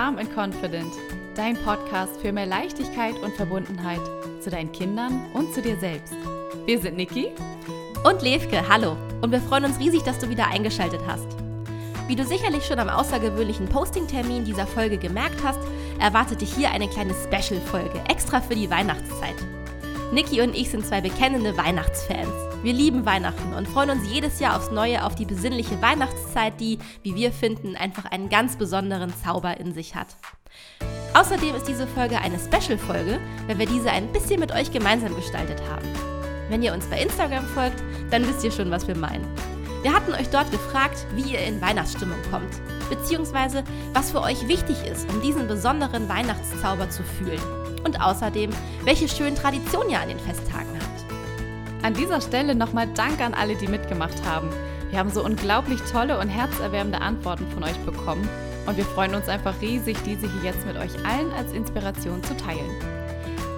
Calm and Confident, dein Podcast für mehr Leichtigkeit und Verbundenheit zu deinen Kindern und zu dir selbst. Wir sind Niki und Levke, hallo. Und wir freuen uns riesig, dass du wieder eingeschaltet hast. Wie du sicherlich schon am außergewöhnlichen Posting-Termin dieser Folge gemerkt hast, erwartet dich hier eine kleine Special-Folge, extra für die Weihnachtszeit. Niki und ich sind zwei bekennende Weihnachtsfans. Wir lieben Weihnachten und freuen uns jedes Jahr aufs Neue auf die besinnliche Weihnachtszeit, die, wie wir finden, einfach einen ganz besonderen Zauber in sich hat. Außerdem ist diese Folge eine Special-Folge, weil wir diese ein bisschen mit euch gemeinsam gestaltet haben. Wenn ihr uns bei Instagram folgt, dann wisst ihr schon, was wir meinen. Wir hatten euch dort gefragt, wie ihr in Weihnachtsstimmung kommt, beziehungsweise was für euch wichtig ist, um diesen besonderen Weihnachtszauber zu fühlen. Und außerdem, welche schönen Traditionen ihr an den Festtagen habt. An dieser Stelle nochmal Dank an alle, die mitgemacht haben. Wir haben so unglaublich tolle und herzerwärmende Antworten von euch bekommen und wir freuen uns einfach riesig, diese hier jetzt mit euch allen als Inspiration zu teilen.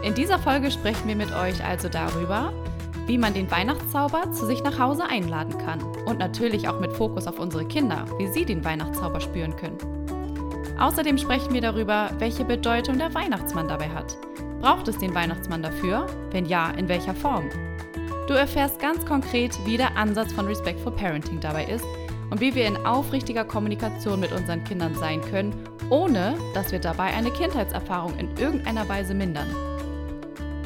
In dieser Folge sprechen wir mit euch also darüber, wie man den Weihnachtszauber zu sich nach Hause einladen kann und natürlich auch mit Fokus auf unsere Kinder, wie sie den Weihnachtszauber spüren können. Außerdem sprechen wir darüber, welche Bedeutung der Weihnachtsmann dabei hat. Braucht es den Weihnachtsmann dafür? Wenn ja, in welcher Form? Du erfährst ganz konkret, wie der Ansatz von Respectful Parenting dabei ist und wie wir in aufrichtiger Kommunikation mit unseren Kindern sein können, ohne dass wir dabei eine Kindheitserfahrung in irgendeiner Weise mindern.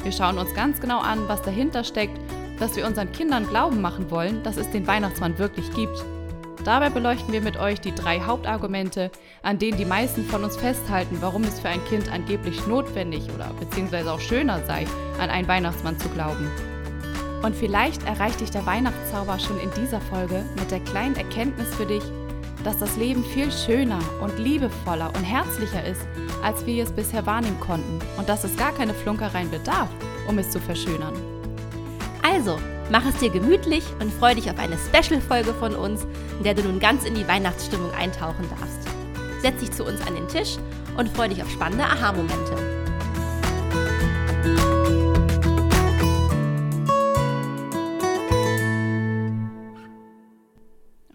Wir schauen uns ganz genau an, was dahinter steckt, dass wir unseren Kindern glauben machen wollen, dass es den Weihnachtsmann wirklich gibt. Dabei beleuchten wir mit euch die drei Hauptargumente, an denen die meisten von uns festhalten, warum es für ein Kind angeblich notwendig oder beziehungsweise auch schöner sei, an einen Weihnachtsmann zu glauben. Und vielleicht erreicht dich der Weihnachtszauber schon in dieser Folge mit der kleinen Erkenntnis für dich, dass das Leben viel schöner und liebevoller und herzlicher ist, als wir es bisher wahrnehmen konnten und dass es gar keine Flunkereien bedarf, um es zu verschönern. Also, mach es dir gemütlich und freu dich auf eine Special-Folge von uns, in der du nun ganz in die Weihnachtsstimmung eintauchen darfst. Setz dich zu uns an den Tisch und freu dich auf spannende Aha-Momente.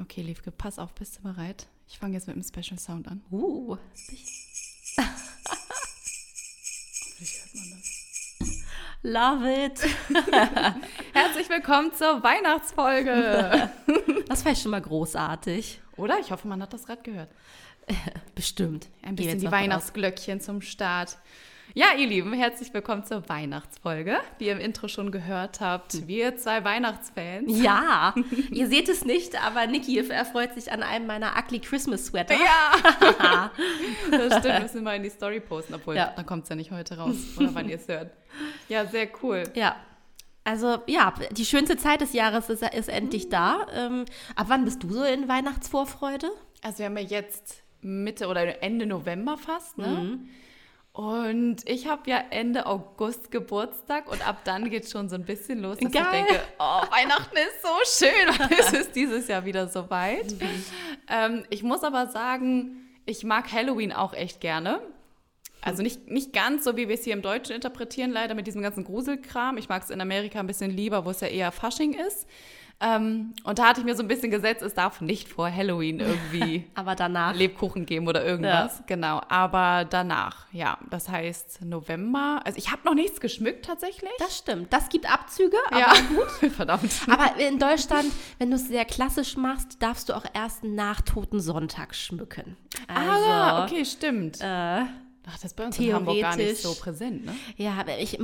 Okay, Liefke, pass auf, bist du bereit? Ich fange jetzt mit einem Special Sound an. Uh. Love it. Herzlich willkommen zur Weihnachtsfolge. Das war schon mal großartig. Oder? Ich hoffe, man hat das gerade gehört. Bestimmt. Ein bisschen die Weihnachtsglöckchen zum Start. Ja, ihr Lieben, herzlich willkommen zur Weihnachtsfolge. Wie ihr im Intro schon gehört habt, wir zwei Weihnachtsfans. Ja, ihr seht es nicht, aber Niki erfreut sich an einem meiner ugly Christmas Sweater. Ja, das stimmt. Müssen wir mal in die Story posten, obwohl ja. dann kommt es ja nicht heute raus oder wann ihr es hört. Ja, sehr cool. Ja. Also ja, die schönste Zeit des Jahres ist, ist endlich da. Ähm, ab wann bist du so in Weihnachtsvorfreude? Also wir haben ja jetzt Mitte oder Ende November fast, ne? Mhm. Und ich habe ja Ende August Geburtstag und ab dann geht es schon so ein bisschen los, dass Geil. ich denke, oh, Weihnachten ist so schön und es ist dieses Jahr wieder soweit. Mhm. Ähm, ich muss aber sagen, ich mag Halloween auch echt gerne. Also nicht, nicht ganz so, wie wir es hier im Deutschen interpretieren, leider mit diesem ganzen Gruselkram. Ich mag es in Amerika ein bisschen lieber, wo es ja eher Fasching ist. Ähm, und da hatte ich mir so ein bisschen gesetzt, es darf nicht vor Halloween irgendwie aber danach. Lebkuchen geben oder irgendwas. Ja. Genau, aber danach, ja. Das heißt November. Also ich habe noch nichts geschmückt tatsächlich. Das stimmt. Das gibt Abzüge, aber ja. gut. Verdammt. Aber in Deutschland, wenn du es sehr klassisch machst, darfst du auch erst nach Toten Sonntag schmücken. Ah, also, ah, okay, stimmt. Äh, Ach, das ist bei uns in Hamburg gar nicht so präsent, ne? Ja, ich,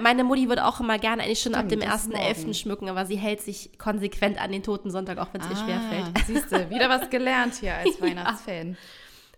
meine Mutti würde auch immer gerne eigentlich schon Stimmt, ab dem 1.11. schmücken, aber sie hält sich konsequent an den Toten Sonntag, auch wenn es ah, ihr schwerfällt. Siehst du, wieder was gelernt hier als Weihnachtsfan.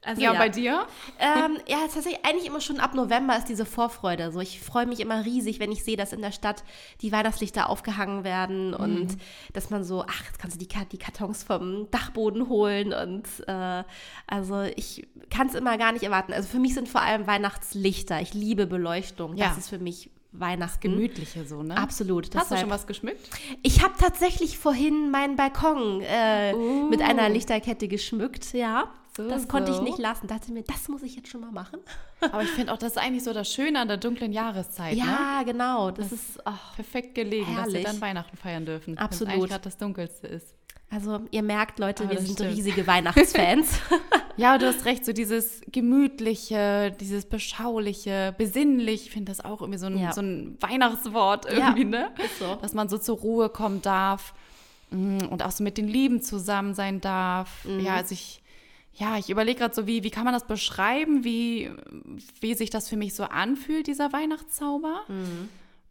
Also, ja, ja, bei dir? Ähm, ja, tatsächlich eigentlich immer schon ab November ist diese Vorfreude. So, ich freue mich immer riesig, wenn ich sehe, dass in der Stadt die Weihnachtslichter aufgehangen werden mhm. und dass man so, ach, jetzt kannst du die, die Kartons vom Dachboden holen und äh, also ich kann es immer gar nicht erwarten. Also für mich sind vor allem Weihnachtslichter. Ich liebe Beleuchtung. Ja. Das ist für mich Weihnachten. Gemütliche so, ne? Absolut. Hast du schon was geschmückt? Ich habe tatsächlich vorhin meinen Balkon äh, uh. mit einer Lichterkette geschmückt, ja. So, das konnte ich nicht lassen. Dachte mir, das muss ich jetzt schon mal machen. Aber ich finde auch, das ist eigentlich so das Schöne an der dunklen Jahreszeit. Ne? Ja, genau. Das, ist, ach, Perfekt gelegen, dass wir Herrlich. dann Weihnachten feiern dürfen. Absolut. Es eigentlich gerade das Dunkelste ist. also ihr merkt, Leute, Aber wir das sind stimmt. riesige Weihnachtsfans. Ja, du hast recht, so dieses gemütliche, dieses beschauliche, besinnlich, ich finde das auch irgendwie so ein, Ja. so ein Weihnachtswort irgendwie, ne? ist so. Dass man so zur Ruhe kommen darf mm, und auch so mit den Lieben zusammen sein darf. Mhm. Ja, also ich, ja, ich überlege gerade so, wie, wie kann man das beschreiben, wie, wie sich das für mich so anfühlt, dieser Weihnachtszauber.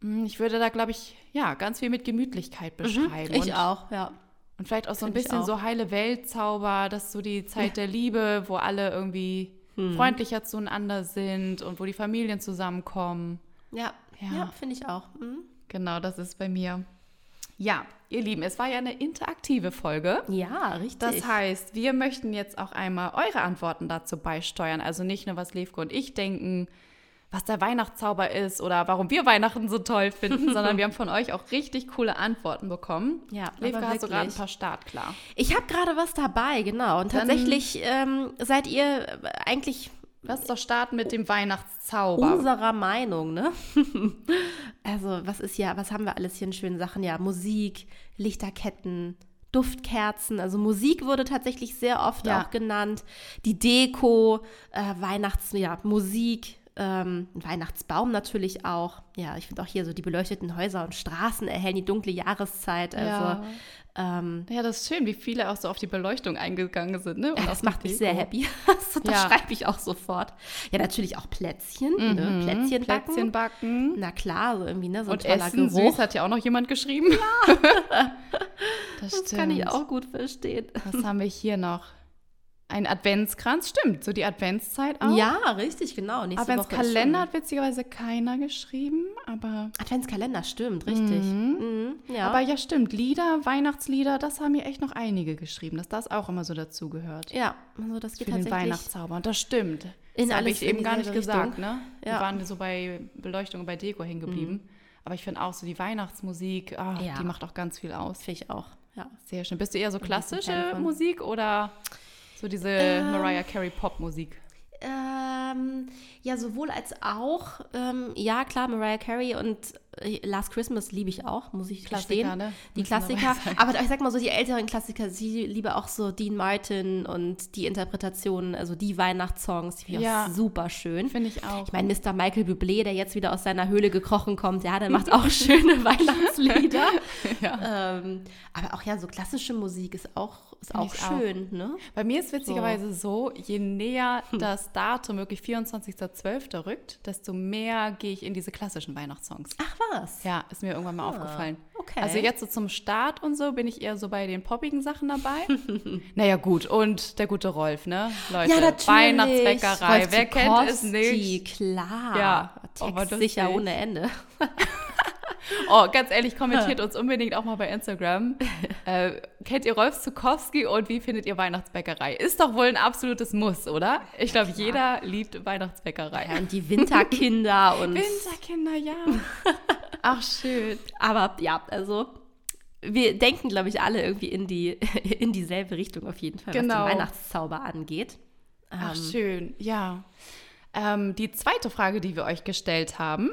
Mm, Ich würde da, glaube ich, ja, ganz viel mit Gemütlichkeit beschreiben. ich und, auch, ja. Und vielleicht auch so ein Find bisschen so heile Weltzauber, das ist so die Zeit der Liebe, wo alle irgendwie Hm. freundlicher zueinander sind und wo die Familien zusammenkommen. Ja, Ja. ja. finde ich auch. Mhm. Genau, das ist bei mir. Ja, ihr Lieben, es war ja eine interaktive Folge. Ja, richtig. Das heißt, wir möchten jetzt auch einmal eure Antworten dazu beisteuern. Also nicht nur, was Levko und ich denken, was der Weihnachtszauber ist oder warum wir Weihnachten so toll finden, sondern wir haben von euch auch richtig coole Antworten bekommen. Ja, Levko, aber hast du gerade ein paar startklar? Ich habe gerade was dabei, genau. Und tatsächlich ähm, seid ihr eigentlich Lass doch starten mit dem Weihnachtszauber. unserer Meinung, ne? also, was ist ja, was haben wir alles hier in schönen Sachen? Ja, Musik, Lichterketten, Duftkerzen. Also Musik wurde tatsächlich sehr oft Ja. auch genannt. Die Deko, äh, Weihnachts, ja, Musik. Ähm, ein Weihnachtsbaum natürlich auch. Ja, ich finde auch hier so die beleuchteten Häuser und Straßen erhellen die dunkle Jahreszeit. Also, Ja. ähm, Ja, das ist schön, wie viele auch so auf die Beleuchtung eingegangen sind. Ne? Und Ja, das macht mich sehr happy. Das Ja. schreibe ich auch sofort. Ja, natürlich auch Plätzchen. Ne? Plätzchen backen. Mhm. Plätzchen backen. Na klar, so irgendwie, ne? So ein Und Essen Geruch. süß hat ja auch noch jemand geschrieben. Ja. das, das kann ich auch gut verstehen. Was haben wir hier noch? Ein Adventskranz, stimmt, so die Adventszeit auch. Ja, richtig, genau. Nächste Adventskalender hat witzigerweise keiner geschrieben, aber, Adventskalender, stimmt, richtig. Mhm. ja. aber ja, stimmt. Lieder, Weihnachtslieder, das haben hier echt noch einige geschrieben, dass das auch immer so dazugehört. ja, also das geht Für den tatsächlich. Weihnachtszauber. Und das stimmt. In das habe ich eben gar nicht dieselbe gesagt, Richtung. ne? Wir Ja. Mhm. waren so bei Beleuchtung und bei Deko hängen geblieben. Aber ich finde auch so die Weihnachtsmusik, ah, Ja. die macht auch ganz viel aus. Finde ich auch, ja. Sehr schön. Bist du eher so klassische. Musik oder so diese Ähm, Mariah Carey Pop-Musik? Ähm, ja, sowohl als auch. Ähm, ja, klar, Mariah Carey und Last Christmas liebe ich auch, muss ich Klassiker, gestehen. ne? Die Müssen Klassiker. Aber ich sag mal so, die älteren Klassiker, sie liebe auch so Dean Martin und die Interpretationen, also die Weihnachtssongs, die finde ich Ja. auch super schön. Finde ich auch. Ich meine, Mr. Michael Bublé, der jetzt wieder aus seiner Höhle gekrochen kommt, ja, der macht auch schöne Weihnachtslieder. ja. ähm, aber auch ja, so klassische Musik ist auch, ist Find auch ich auch. schön, ne? Bei mir ist witzigerweise so, je näher das Datum, wirklich 24.12. rückt, desto mehr gehe ich in diese klassischen Weihnachtssongs. Ach was. Ja, ist mir irgendwann mal aufgefallen. Ah, okay. Also jetzt so zum Start und so bin ich eher so bei den poppigen Sachen dabei. naja, gut. Und der gute Rolf, ne? Leute, Ja, natürlich. Weihnachtsbäckerei. Wer kennt es Zukowski, nicht? Klar. Ja, Text sicher ohne Ende. Oh, ganz ehrlich, kommentiert uns unbedingt auch mal bei Instagram. Äh, kennt ihr Rolf Zukowski und wie findet ihr Weihnachtsbäckerei? Ist doch wohl ein absolutes Muss, oder? Ich glaube, jeder liebt Weihnachtsbäckerei. Ja, und die Winterkinder und. Winterkinder, ja. Ach, schön. Aber ja, also. Wir denken, glaube ich, alle irgendwie in, die, in dieselbe Richtung auf jeden Fall, Genau. was den Weihnachtszauber angeht. Ach, Ähm, schön, ja. Ähm, die zweite Frage, die wir euch gestellt haben,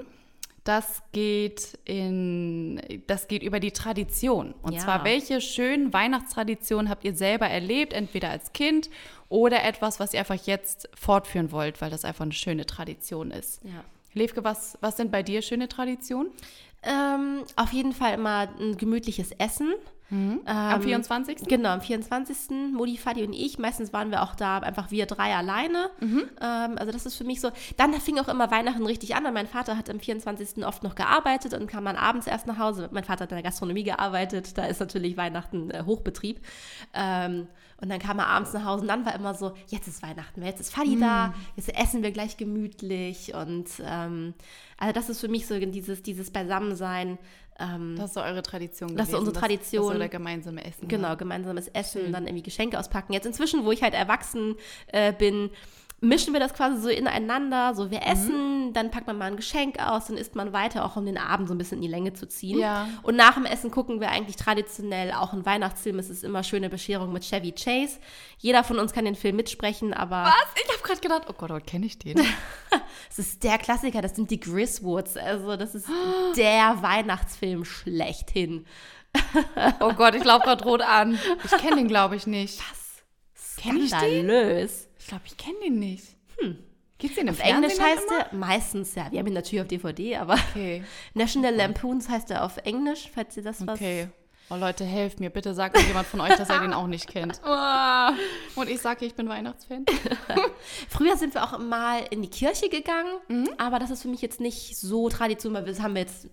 das geht in, das geht über die Tradition. Und Ja. zwar, welche schönen Weihnachtstraditionen habt ihr selber erlebt, entweder als Kind oder etwas, was ihr einfach jetzt fortführen wollt, weil das einfach eine schöne Tradition ist. Ja. Levke, was, was sind bei dir schöne Traditionen? Ähm, auf jeden Fall immer ein gemütliches Essen. Am Ähm, 24. Genau, am 24. Modi, Fadi und ich. Meistens waren wir auch da einfach wir drei alleine. Mhm. Ähm, also das ist für mich so. Dann fing auch immer Weihnachten richtig an, weil mein Vater hat am 24. oft noch gearbeitet und kam dann abends erst nach Hause. Mein Vater hat in der Gastronomie gearbeitet. Da ist natürlich Weihnachten äh, Hochbetrieb. Ähm, und dann kam er abends nach Hause und dann war immer so, jetzt ist Weihnachten, jetzt ist Fadi Mhm. da, jetzt essen wir gleich gemütlich. Und ähm, also das ist für mich so dieses, dieses Beisammensein. Ähm, Das ist so eure Tradition Das ist unsere Tradition. Das, das so der gemeinsame Essen. Genau, gemeinsames Essen, dann irgendwie Geschenke auspacken. Jetzt inzwischen, wo ich halt erwachsen äh, bin, mischen wir das quasi so ineinander. So, wir essen, dann packt man mal ein Geschenk aus, dann isst man weiter, auch um den Abend so ein bisschen in die Länge zu ziehen. Ja. Und nach dem Essen gucken wir eigentlich traditionell auch einen Weihnachtsfilm. Es ist immer schöne Bescherung mit Chevy Chase. Jeder von uns kann den Film mitsprechen, aber Was? Ich habe gerade gedacht, oh Gott, oh, kenne ich den? es ist der Klassiker, das sind die Griswoods. Also, das ist der Weihnachtsfilm schlechthin. Oh Gott, ich laufe gerade rot an. Ich kenne den, glaube ich, nicht. Was? Kenn ich den? Skandalös. Ich glaube, ich kenne den nicht. Hm. Gibt's den im Auf Englisch Fernsehen heißt dann immer? er meistens, ja, wir haben ihn natürlich auf DVD, aber Okay, National Lampoons heißt er auf Englisch, falls ihr das was. okay. Oh Leute, helft mir. Bitte sagt mir jemand von euch, dass er den auch nicht kennt. Ah. Und ich sage, ich bin Weihnachtsfan. Früher sind wir auch mal in die Kirche gegangen, Mhm. aber das ist für mich jetzt nicht so Tradition, weil das haben wir jetzt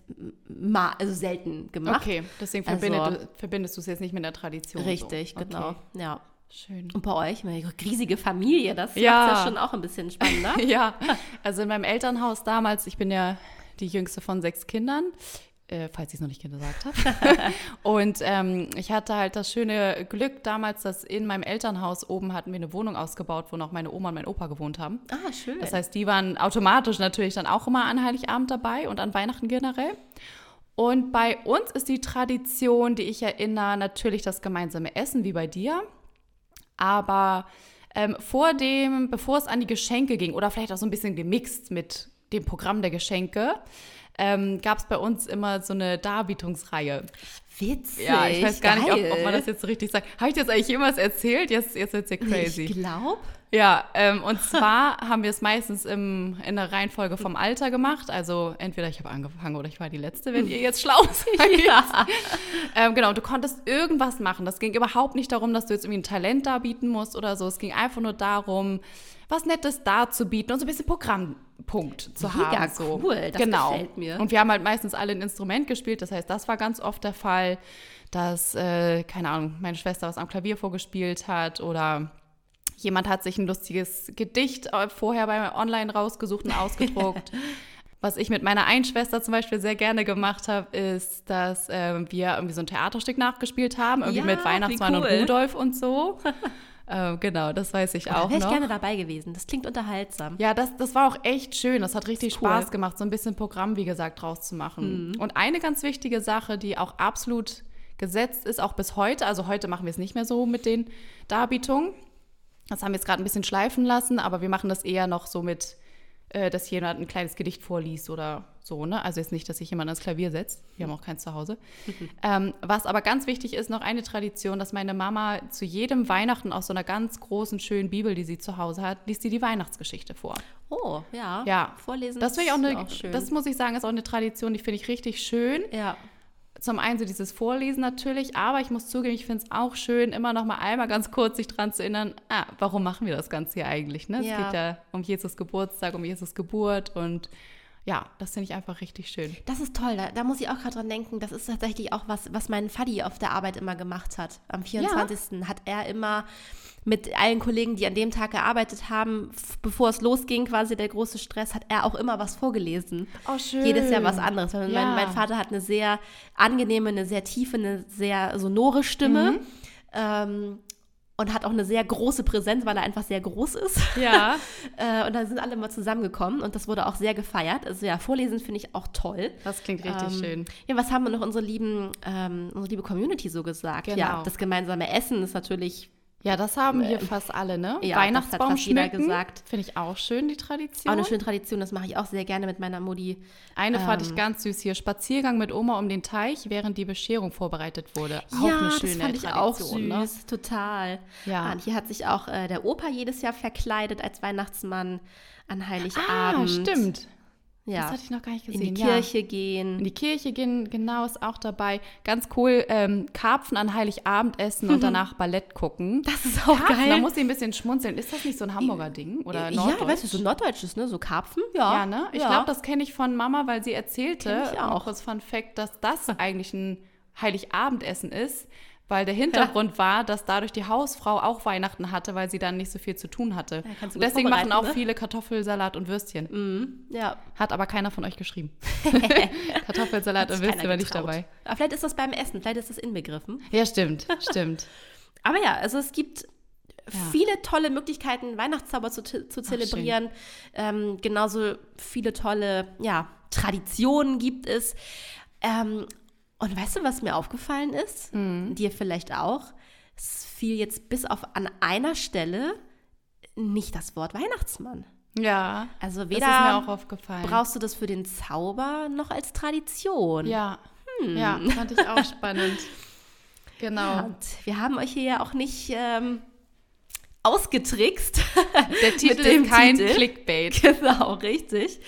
mal, also selten gemacht. Okay, deswegen Also- verbindet, du, verbindest du es jetzt nicht mit der Tradition. Richtig, so. genau. Okay. Ja. Schön. Und bei euch, eine riesige Familie, das Ja. macht ja schon auch ein bisschen spannender. Ja, also in meinem Elternhaus damals, ich bin ja die jüngste von sechs Kindern, äh, falls ich es noch nicht gesagt habe. und ähm, ich hatte halt das schöne Glück damals, dass in meinem Elternhaus oben hatten wir eine Wohnung ausgebaut, wo noch meine Oma und mein Opa gewohnt haben. Ah, schön. Das heißt, die waren automatisch natürlich dann auch immer an Heiligabend dabei und an Weihnachten generell. Und bei uns ist die Tradition, die ich erinnere, natürlich das gemeinsame Essen, wie bei dir. Aber ähm, vor dem, bevor es an die Geschenke ging, oder vielleicht auch so ein bisschen gemixt mit dem Programm der Geschenke, ähm, gab es bei uns immer so eine Darbietungsreihe. Witzig. Ja, ich weiß gar nicht, ob, ob man geil. das jetzt so richtig sagt. Habe ich das eigentlich jemals erzählt? Jetzt, jetzt wird es ja crazy. Ich glaube. Ja, ähm, und zwar haben wir es meistens im, in der Reihenfolge vom Alter gemacht. Also entweder ich habe angefangen oder ich war die Letzte, wenn ihr jetzt schlau seid. Ja. Ähm, genau, du konntest irgendwas machen. Das ging überhaupt nicht darum, dass du jetzt irgendwie ein Talent darbieten musst oder so. Es ging einfach nur darum, was Nettes darzubieten und so ein bisschen Programmpunkt zu Mega haben. So. cool, das genau. gefällt mir. Und wir haben halt meistens alle ein Instrument gespielt. Das heißt, das war ganz oft der Fall, dass, äh, keine Ahnung, meine Schwester was am Klavier vorgespielt hat oder jemand hat sich ein lustiges Gedicht äh, vorher bei Online rausgesucht und ausgedruckt. Was ich mit meiner einen Schwester zum Beispiel sehr gerne gemacht habe, ist, dass ähm, wir irgendwie so ein Theaterstück nachgespielt haben, irgendwie Ja, mit Weihnachtsmann cool. und Rudolf und so. ähm, genau, das weiß ich Da auch wäre ich gerne dabei gewesen. Das klingt unterhaltsam. Ja, das, das war auch echt schön. Das hat richtig cool. Spaß gemacht, so ein bisschen Programm, wie gesagt, draus zu machen. Und eine ganz wichtige Sache, die auch absolut gesetzt ist, auch bis heute, also heute machen wir es nicht mehr so mit den Darbietungen. Das haben wir jetzt gerade ein bisschen schleifen lassen, aber wir machen das eher noch so mit, äh, dass jemand ein kleines Gedicht vorliest oder so, ne? Also jetzt nicht, dass sich jemand ans Klavier setzt. Wir haben auch keins zu Hause. ähm, was aber ganz wichtig ist, noch eine Tradition, dass meine Mama zu jedem Weihnachten aus so einer ganz großen, schönen Bibel, die sie zu Hause hat, liest sie die Weihnachtsgeschichte vor. Oh, ja. Ja. Vorlesen Das finde ich auch ist eine, schön. das muss ich sagen, ist auch eine Tradition, die finde ich richtig schön. ja. Zum einen so dieses Vorlesen natürlich, aber ich muss zugeben, ich finde es auch schön, immer noch mal einmal ganz kurz sich dran zu erinnern, ah, warum machen wir das Ganze hier eigentlich? Ne? Ja. Es geht ja um Jesus Geburtstag, um Jesus Geburt und ja, das finde ich einfach richtig schön. Das ist toll, da, da muss ich auch gerade dran denken. Das ist tatsächlich auch was, was mein Faddy auf der Arbeit immer gemacht hat. Am 24. hat er immer mit allen Kollegen, die an dem Tag gearbeitet haben, bevor es losging, quasi der große Stress, hat er auch immer was vorgelesen. Oh, schön. Jedes Jahr was anderes. Ja. Mein, mein Vater hat eine sehr angenehme, eine sehr tiefe, eine sehr sonore Stimme. Mhm. Ähm, und hat auch eine sehr große Präsenz, weil er einfach sehr groß ist. Ja, Äh, und da sind alle mal zusammengekommen und das wurde auch sehr gefeiert. Also ja, Vorlesen finde ich auch toll. das klingt richtig Ähm, schön. Ja, was haben wir noch unsere lieben, ähm, unsere liebe Community so gesagt? Genau. Ja, das gemeinsame Essen ist natürlich Ja, das haben hier fast alle, ne? äh, ja, das hat Weihnachtsbaum fast jeder gesagt. Finde ich auch schön, die Tradition. auch eine schöne Tradition. Das mache ich auch sehr gerne mit meiner Mutti. Eine fand ich Ähm, ganz süß hier. Spaziergang mit Oma um den Teich, während die Bescherung vorbereitet wurde. Auch ja, eine das schöne fand ich auch Tradition, süß, ne? total. Ja. Ah, und hier hat sich auch äh, der Opa jedes Jahr verkleidet als Weihnachtsmann an Ah, Heiligabend. stimmt. Ja. Das hatte ich noch gar nicht in gesehen. die ja. Kirche gehen. In die Kirche gehen, genau, ist auch dabei. Ganz cool, ähm, Karpfen an Heiligabend essen und danach Ballett gucken. Das ist auch Karpfen, geil. da muss ich ein bisschen schmunzeln. Ist das nicht so ein Hamburger Ding? Oder ja, Norddeutsch? weißt du, so norddeutsches, ne? So Karpfen, ja. Ja, ne? Ich ja. glaube, das kenne ich von Mama, weil sie erzählte, Kenn ich auch. auch kurz Fun Fact, dass das eigentlich ein Heiligabendessen ist, weil der Hintergrund war, dass dadurch die Hausfrau auch Weihnachten hatte, weil sie dann nicht so viel zu tun hatte. du und deswegen machen auch ne? viele Kartoffelsalat und Würstchen. Ja. Hat aber keiner von euch geschrieben. Kartoffelsalat und Würstchen war nicht dabei. Aber vielleicht ist das beim Essen, vielleicht ist das inbegriffen. Ja, stimmt, stimmt. Aber ja, also es gibt viele tolle Möglichkeiten, Weihnachtszauber zu, zu zelebrieren. Ähm, genauso viele tolle ja, Traditionen gibt es. Ähm, und weißt du, was mir aufgefallen ist? Mhm. Dir vielleicht auch. Es fiel jetzt bis auf an einer Stelle nicht das Wort Weihnachtsmann. Ja. Also weder das ist mir auch aufgefallen. brauchst du das für den Zauber noch als Tradition. Ja. Hm. Ja, fand ich auch spannend. Genau. Ja, und wir haben euch hier ja auch nicht ähm, ausgetrickst. Der Titel ist kein Titel. Clickbait. Genau, richtig.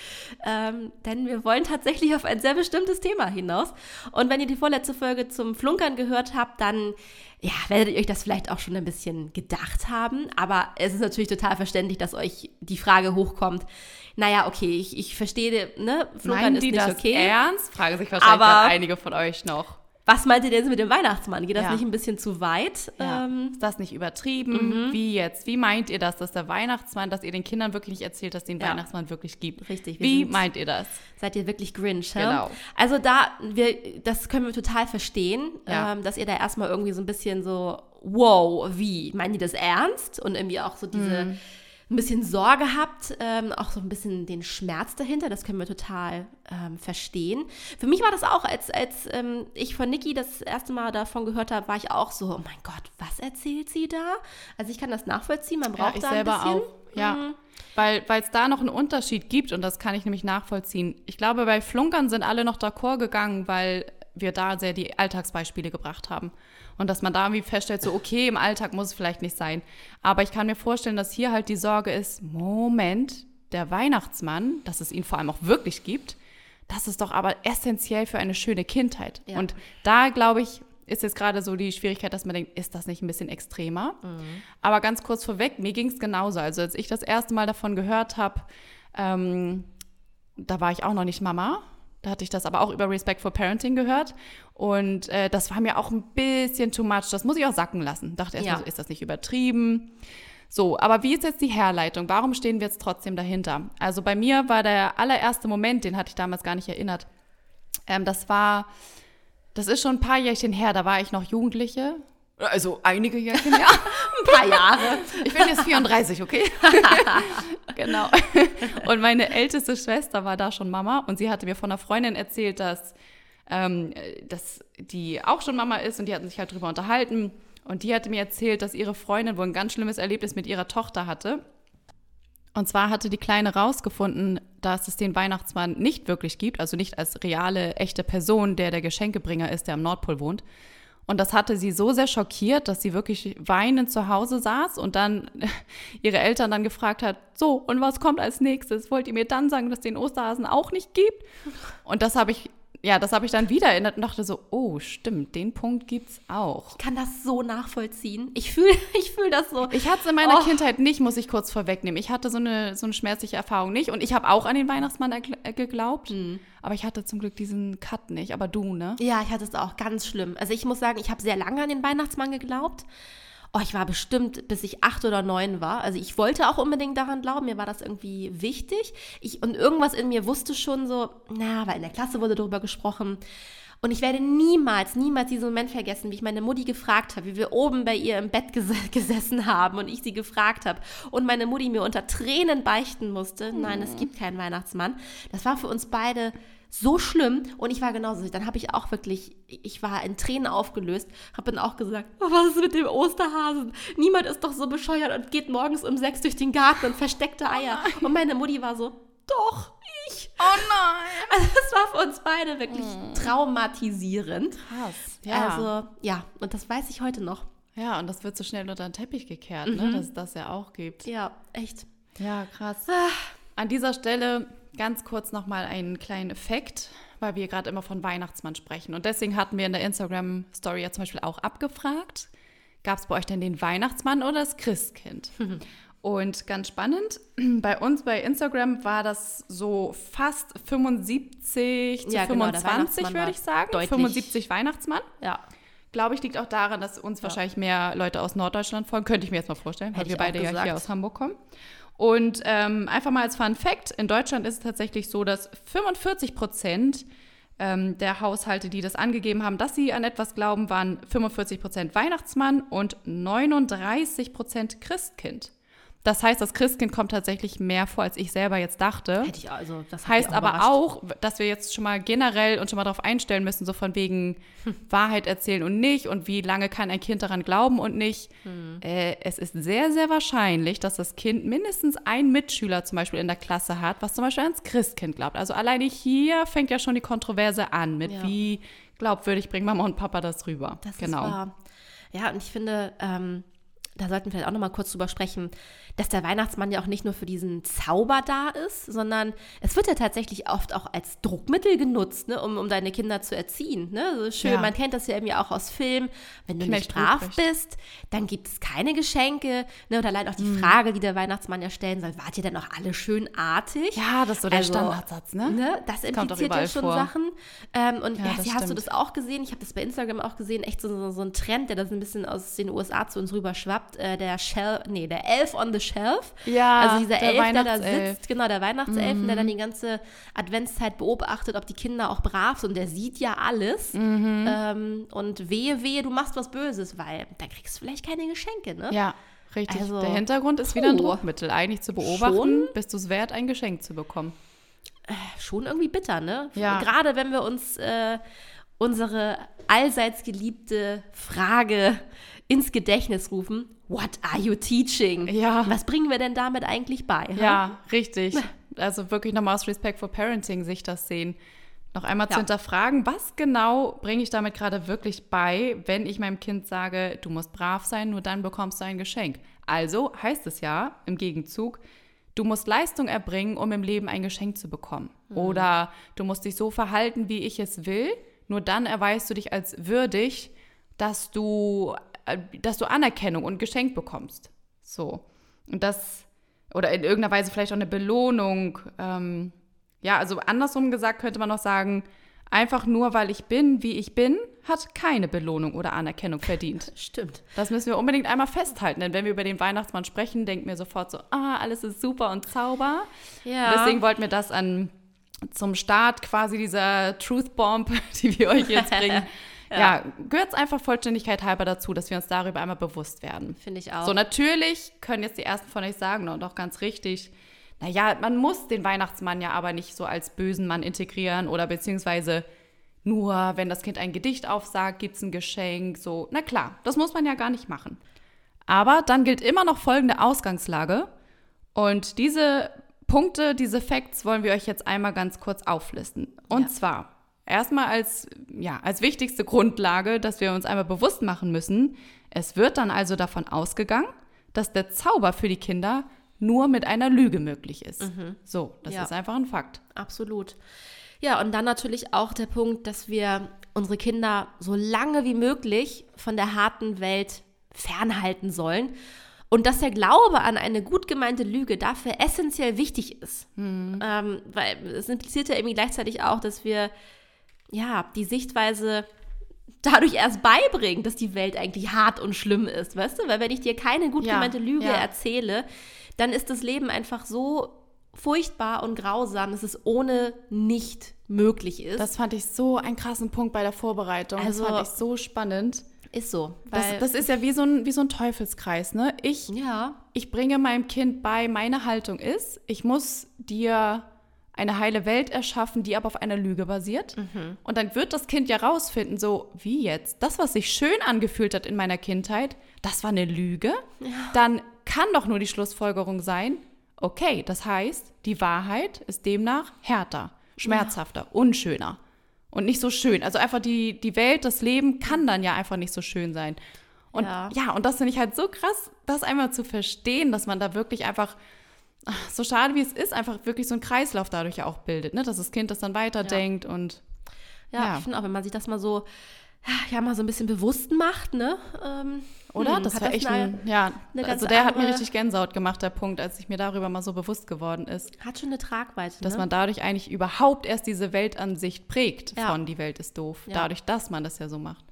Ähm, denn wir wollen tatsächlich auf ein sehr bestimmtes Thema hinaus. Und wenn ihr die vorletzte Folge zum Flunkern gehört habt, dann ja, werdet ihr euch das vielleicht auch schon ein bisschen gedacht haben. Aber es ist natürlich total verständlich, dass euch die Frage hochkommt. Naja, okay, ich, ich verstehe, ne? Flunkern Meinen ist nicht das okay. ernst? Fragen sich wahrscheinlich aber einige von euch noch. Was meint ihr denn mit dem Weihnachtsmann? Geht das ja. nicht ein bisschen zu weit? Ja. Ähm, ist das nicht übertrieben? Mhm. Wie jetzt? Wie meint ihr das, dass der Weihnachtsmann, dass ihr den Kindern wirklich erzählt, dass es den ja. Weihnachtsmann wirklich gibt? Richtig. Wie meint ihr das? Seid ihr wirklich Grinch? Genau. Also da, wir, das können wir total verstehen, ähm, dass ihr da erstmal irgendwie so ein bisschen so, wow, wie? Meinen die das ernst? Und irgendwie auch so diese... Mhm ein bisschen Sorge habt, ähm, auch so ein bisschen den Schmerz dahinter, das können wir total ähm, verstehen. Für mich war das auch, als, als ähm, ich von Niki das erste Mal davon gehört habe, war ich auch so, oh mein Gott, was erzählt sie da? Also ich kann das nachvollziehen, man braucht ja, ich da ein selber bisschen. Auch. Ja, mhm. weil es da noch einen Unterschied gibt und das kann ich nämlich nachvollziehen. Ich glaube, bei Flunkern sind alle noch d'accord gegangen, weil wir da sehr die Alltagsbeispiele gebracht haben. Und dass man da irgendwie feststellt, so, okay, im Alltag muss es vielleicht nicht sein. Aber ich kann mir vorstellen, dass hier halt die Sorge ist, Moment, der Weihnachtsmann, dass es ihn vor allem auch wirklich gibt, das ist doch aber essentiell für eine schöne Kindheit. Ja. Und da, glaube ich, ist jetzt gerade so die Schwierigkeit, dass man denkt, ist das nicht ein bisschen extremer? Mhm. Aber ganz kurz vorweg, mir ging es genauso. Also als ich das erste Mal davon gehört habe, ähm, da war ich auch noch nicht Mama. Da hatte ich das aber auch über Respectful Parenting gehört. Und äh, das war mir auch ein bisschen too much. Das muss ich auch sacken lassen. Dachte erst ja. ist das nicht übertrieben? So, aber wie ist jetzt die Herleitung? Warum stehen wir jetzt trotzdem dahinter? Also bei mir war der allererste Moment, den hatte ich damals gar nicht erinnert. Ähm, das war, das ist schon ein paar Jährchen her, da war ich noch Jugendliche. Also einige Jährchen, ja. ein paar Jahre. Ich bin jetzt 34, okay? genau. Und meine älteste Schwester war da schon Mama und sie hatte mir von einer Freundin erzählt, dass, ähm, dass die auch schon Mama ist und die hatten sich halt drüber unterhalten. Und die hatte mir erzählt, dass ihre Freundin wohl ein ganz schlimmes Erlebnis mit ihrer Tochter hatte. Und zwar hatte die Kleine rausgefunden, dass es den Weihnachtsmann nicht wirklich gibt, also nicht als reale, echte Person, der der Geschenkebringer ist, der am Nordpol wohnt, und das hatte sie so sehr schockiert, dass sie wirklich weinend zu Hause saß und dann ihre Eltern dann gefragt hat, so, und was kommt als nächstes? Wollt ihr mir dann sagen, dass es den Osterhasen auch nicht gibt? Und das habe ich ja, das habe ich dann wieder erinnert und dachte so, oh, stimmt, den Punkt gibt's auch. Ich kann das so nachvollziehen. Ich fühle ich fühl das so. Ich hatte es in meiner oh. Kindheit nicht, muss ich kurz vorwegnehmen. Ich hatte so eine, so eine schmerzliche Erfahrung nicht und ich habe auch an den Weihnachtsmann äh, geglaubt. Mhm. Aber ich hatte zum Glück diesen Cut nicht. Aber du, ne? Ja, ich hatte es auch ganz schlimm. Also ich muss sagen, ich habe sehr lange an den Weihnachtsmann geglaubt oh, ich war bestimmt, bis ich acht oder neun war. Also ich wollte auch unbedingt daran glauben, mir war das irgendwie wichtig. Ich, und irgendwas in mir wusste schon so, na, weil in der Klasse wurde darüber gesprochen. Und ich werde niemals, niemals diesen Moment vergessen, wie ich meine Mutti gefragt habe, wie wir oben bei ihr im Bett ges gesessen haben und ich sie gefragt habe und meine Mutti mir unter Tränen beichten musste, nein, es gibt keinen Weihnachtsmann. Das war für uns beide so schlimm und ich war genauso. Dann habe ich auch wirklich, ich war in Tränen aufgelöst, habe dann auch gesagt, oh, was ist mit dem Osterhasen? Niemand ist doch so bescheuert und geht morgens um sechs durch den Garten und versteckte Eier. Oh und meine Mutti war so, doch, ich. Oh nein. Also das war für uns beide wirklich hm. traumatisierend. Krass. Ja. Also ja, und das weiß ich heute noch. Ja, und das wird so schnell unter den Teppich gekehrt, ne, mhm. ne? dass es das ja auch gibt. Ja, echt. Ja, krass. Ah. An dieser Stelle ganz kurz nochmal einen kleinen Effekt, weil wir gerade immer von Weihnachtsmann sprechen. Und deswegen hatten wir in der Instagram-Story ja zum Beispiel auch abgefragt, gab es bei euch denn den Weihnachtsmann oder das Christkind? Und ganz spannend, bei uns bei Instagram war das so fast 75 zu ja, 25, genau, würde ich sagen. Deutlich. 75 Weihnachtsmann. Ja. Glaube ich, liegt auch daran, dass uns ja. wahrscheinlich mehr Leute aus Norddeutschland folgen. Könnte ich mir jetzt mal vorstellen, Hätte weil wir beide gesagt. ja hier aus Hamburg kommen. Und ähm, einfach mal als Fun Fact: In Deutschland ist es tatsächlich so, dass 45 Prozent ähm, der Haushalte, die das angegeben haben, dass sie an etwas glauben, waren 45 Prozent Weihnachtsmann und 39 Prozent Christkind. Das heißt, das Christkind kommt tatsächlich mehr vor, als ich selber jetzt dachte. Hätte ich also, das heißt auch aber überrascht. auch, dass wir jetzt schon mal generell uns schon mal darauf einstellen müssen, so von wegen Hm. Wahrheit erzählen und nicht und wie lange kann ein Kind daran glauben und nicht. Hm. Äh, es ist sehr, sehr wahrscheinlich, dass das Kind mindestens einen Mitschüler zum Beispiel in der Klasse hat, was zum Beispiel ans Christkind glaubt. Also alleine hier fängt ja schon die Kontroverse an mit Ja. wie glaubwürdig bringen Mama und Papa das rüber. Das genau. ist wahr. Ja, und ich finde, ähm, da sollten wir vielleicht auch noch mal kurz drüber sprechen, dass der Weihnachtsmann ja auch nicht nur für diesen Zauber da ist, sondern es wird ja tatsächlich oft auch als Druckmittel genutzt, ne, um, um deine Kinder zu erziehen. Ne? So schön, Ja. man kennt das ja irgendwie auch aus Filmen. Wenn du Knecht nicht brav Ruprecht. bist, dann gibt es keine Geschenke. Ne? Und allein auch Mhm. die Frage, die der Weihnachtsmann ja stellen soll, wart ihr denn auch alle schön artig? Ja, das ist so der Also, Standardsatz, ne? Ne? Das impliziert ja schon vor. Sachen. Ähm, und Ja, ja, hast du das auch gesehen? Ich habe das bei Instagram auch gesehen. Echt so, so, so ein Trend, der das ein bisschen aus den USA zu uns rüber schwappt. Äh, der Shell, nee, der Elf on the Shelf. Ja, also dieser der Elf, der da sitzt, genau, der Weihnachtself, Mhm. der dann die ganze Adventszeit beobachtet, ob die Kinder auch brav sind. Und der sieht ja alles. Mhm. Ähm, und wehe, wehe, du machst was Böses, weil dann kriegst du vielleicht keine Geschenke, ne? Ja, richtig. Also, der Hintergrund ist wieder ein. Druckmittel, eigentlich zu beobachten, Schon? bist du es wert, ein Geschenk zu bekommen. schon irgendwie bitter, ne? Ja. Gerade wenn wir uns äh, unsere allseits geliebte Frage ins Gedächtnis rufen: What are you teaching? Ja. Was bringen wir denn damit eigentlich bei? ha? Ja, richtig. Also wirklich nochmal aus Respect for Parenting sich das sehen. Noch einmal zu Ja. hinterfragen, was genau bringe ich damit gerade wirklich bei, wenn ich meinem Kind sage, du musst brav sein, nur dann bekommst du ein Geschenk. Also heißt es ja im Gegenzug, du musst Leistung erbringen, um im Leben ein Geschenk zu bekommen. Oder du musst dich so verhalten, wie ich es will, nur dann erweist du dich als würdig, dass du, dass du Anerkennung und Geschenk bekommst. So. Und das, oder in irgendeiner Weise vielleicht auch eine Belohnung. Ähm, ja, also andersrum gesagt könnte man noch sagen, einfach nur weil ich bin, wie ich bin, hat keine Belohnung oder Anerkennung verdient. Stimmt. Das müssen wir unbedingt einmal festhalten, denn wenn wir über den Weihnachtsmann sprechen, denken wir sofort so, ah, alles ist super und Zauber. Ja. Deswegen wollten wir das an zum Start quasi dieser Truth Bomb, die wir euch jetzt bringen. ja, gehört es einfach Vollständigkeit halber dazu, dass wir uns darüber einmal bewusst werden. Finde ich auch. So, natürlich können jetzt die ersten von euch sagen, und auch ganz richtig, naja, man muss den Weihnachtsmann ja aber nicht so als bösen Mann integrieren oder beziehungsweise nur, wenn das Kind ein Gedicht aufsagt, gibt es ein Geschenk. So, na klar, das muss man ja gar nicht machen. Aber dann gilt immer noch folgende Ausgangslage. Und diese Punkte, diese Facts wollen wir euch jetzt einmal ganz kurz auflisten. Und Ja. zwar erstmal als, ja, als wichtigste Grundlage, dass wir uns einmal bewusst machen müssen, es wird dann also davon ausgegangen, dass der Zauber für die Kinder nur mit einer Lüge möglich ist. So, das Ja. ist einfach ein Fakt. Absolut. Ja, und dann natürlich auch der Punkt, dass wir unsere Kinder so lange wie möglich von der harten Welt fernhalten sollen. Und dass der Glaube an eine gut gemeinte Lüge dafür essentiell wichtig ist. Ähm, weil es impliziert ja irgendwie gleichzeitig auch, dass wir ja die Sichtweise dadurch erst beibringen, dass die Welt eigentlich hart und schlimm ist, weißt du? Weil wenn ich dir keine gut Ja, gemeinte Lüge ja. erzähle, dann ist das Leben einfach so furchtbar und grausam, dass es ohne nicht möglich ist. Das fand ich so einen krassen Punkt bei der Vorbereitung. Also- das fand ich so spannend. ist so. Das, Weil, das ist ja wie so, ein, wie so ein Teufelskreis, ne? Ich, ja, ich bringe meinem Kind bei, meine Haltung ist, ich muss dir eine heile Welt erschaffen, die aber auf einer Lüge basiert. Mhm. Und dann wird das Kind ja rausfinden, so wie jetzt, das, was sich schön angefühlt hat in meiner Kindheit, das war eine Lüge. Dann kann doch nur die Schlussfolgerung sein, okay, das heißt, die Wahrheit ist demnach härter, schmerzhafter, unschöner und nicht so schön. Also einfach die, die Welt, das Leben kann dann ja einfach nicht so schön sein. Und Ja. ja, und das finde ich halt so krass, das einmal zu verstehen, dass man da wirklich einfach, ach, so schade wie es ist, einfach wirklich so einen Kreislauf dadurch ja auch bildet, ne? dass das Kind das dann weiterdenkt und ja, Ja. ich finde auch, wenn man sich das mal so, ja, mal so ein bisschen bewusst macht, ne? Ähm, oder? hm, das hat war echt eine- ein, ja, also der hat mir richtig Gänsehaut gemacht, der Punkt, als ich mir darüber mal so bewusst geworden ist, Hat schon eine Tragweite, dass ne? man dadurch eigentlich überhaupt erst diese Weltansicht prägt Ja. von die Welt ist doof, Ja. dadurch, dass man das ja so macht.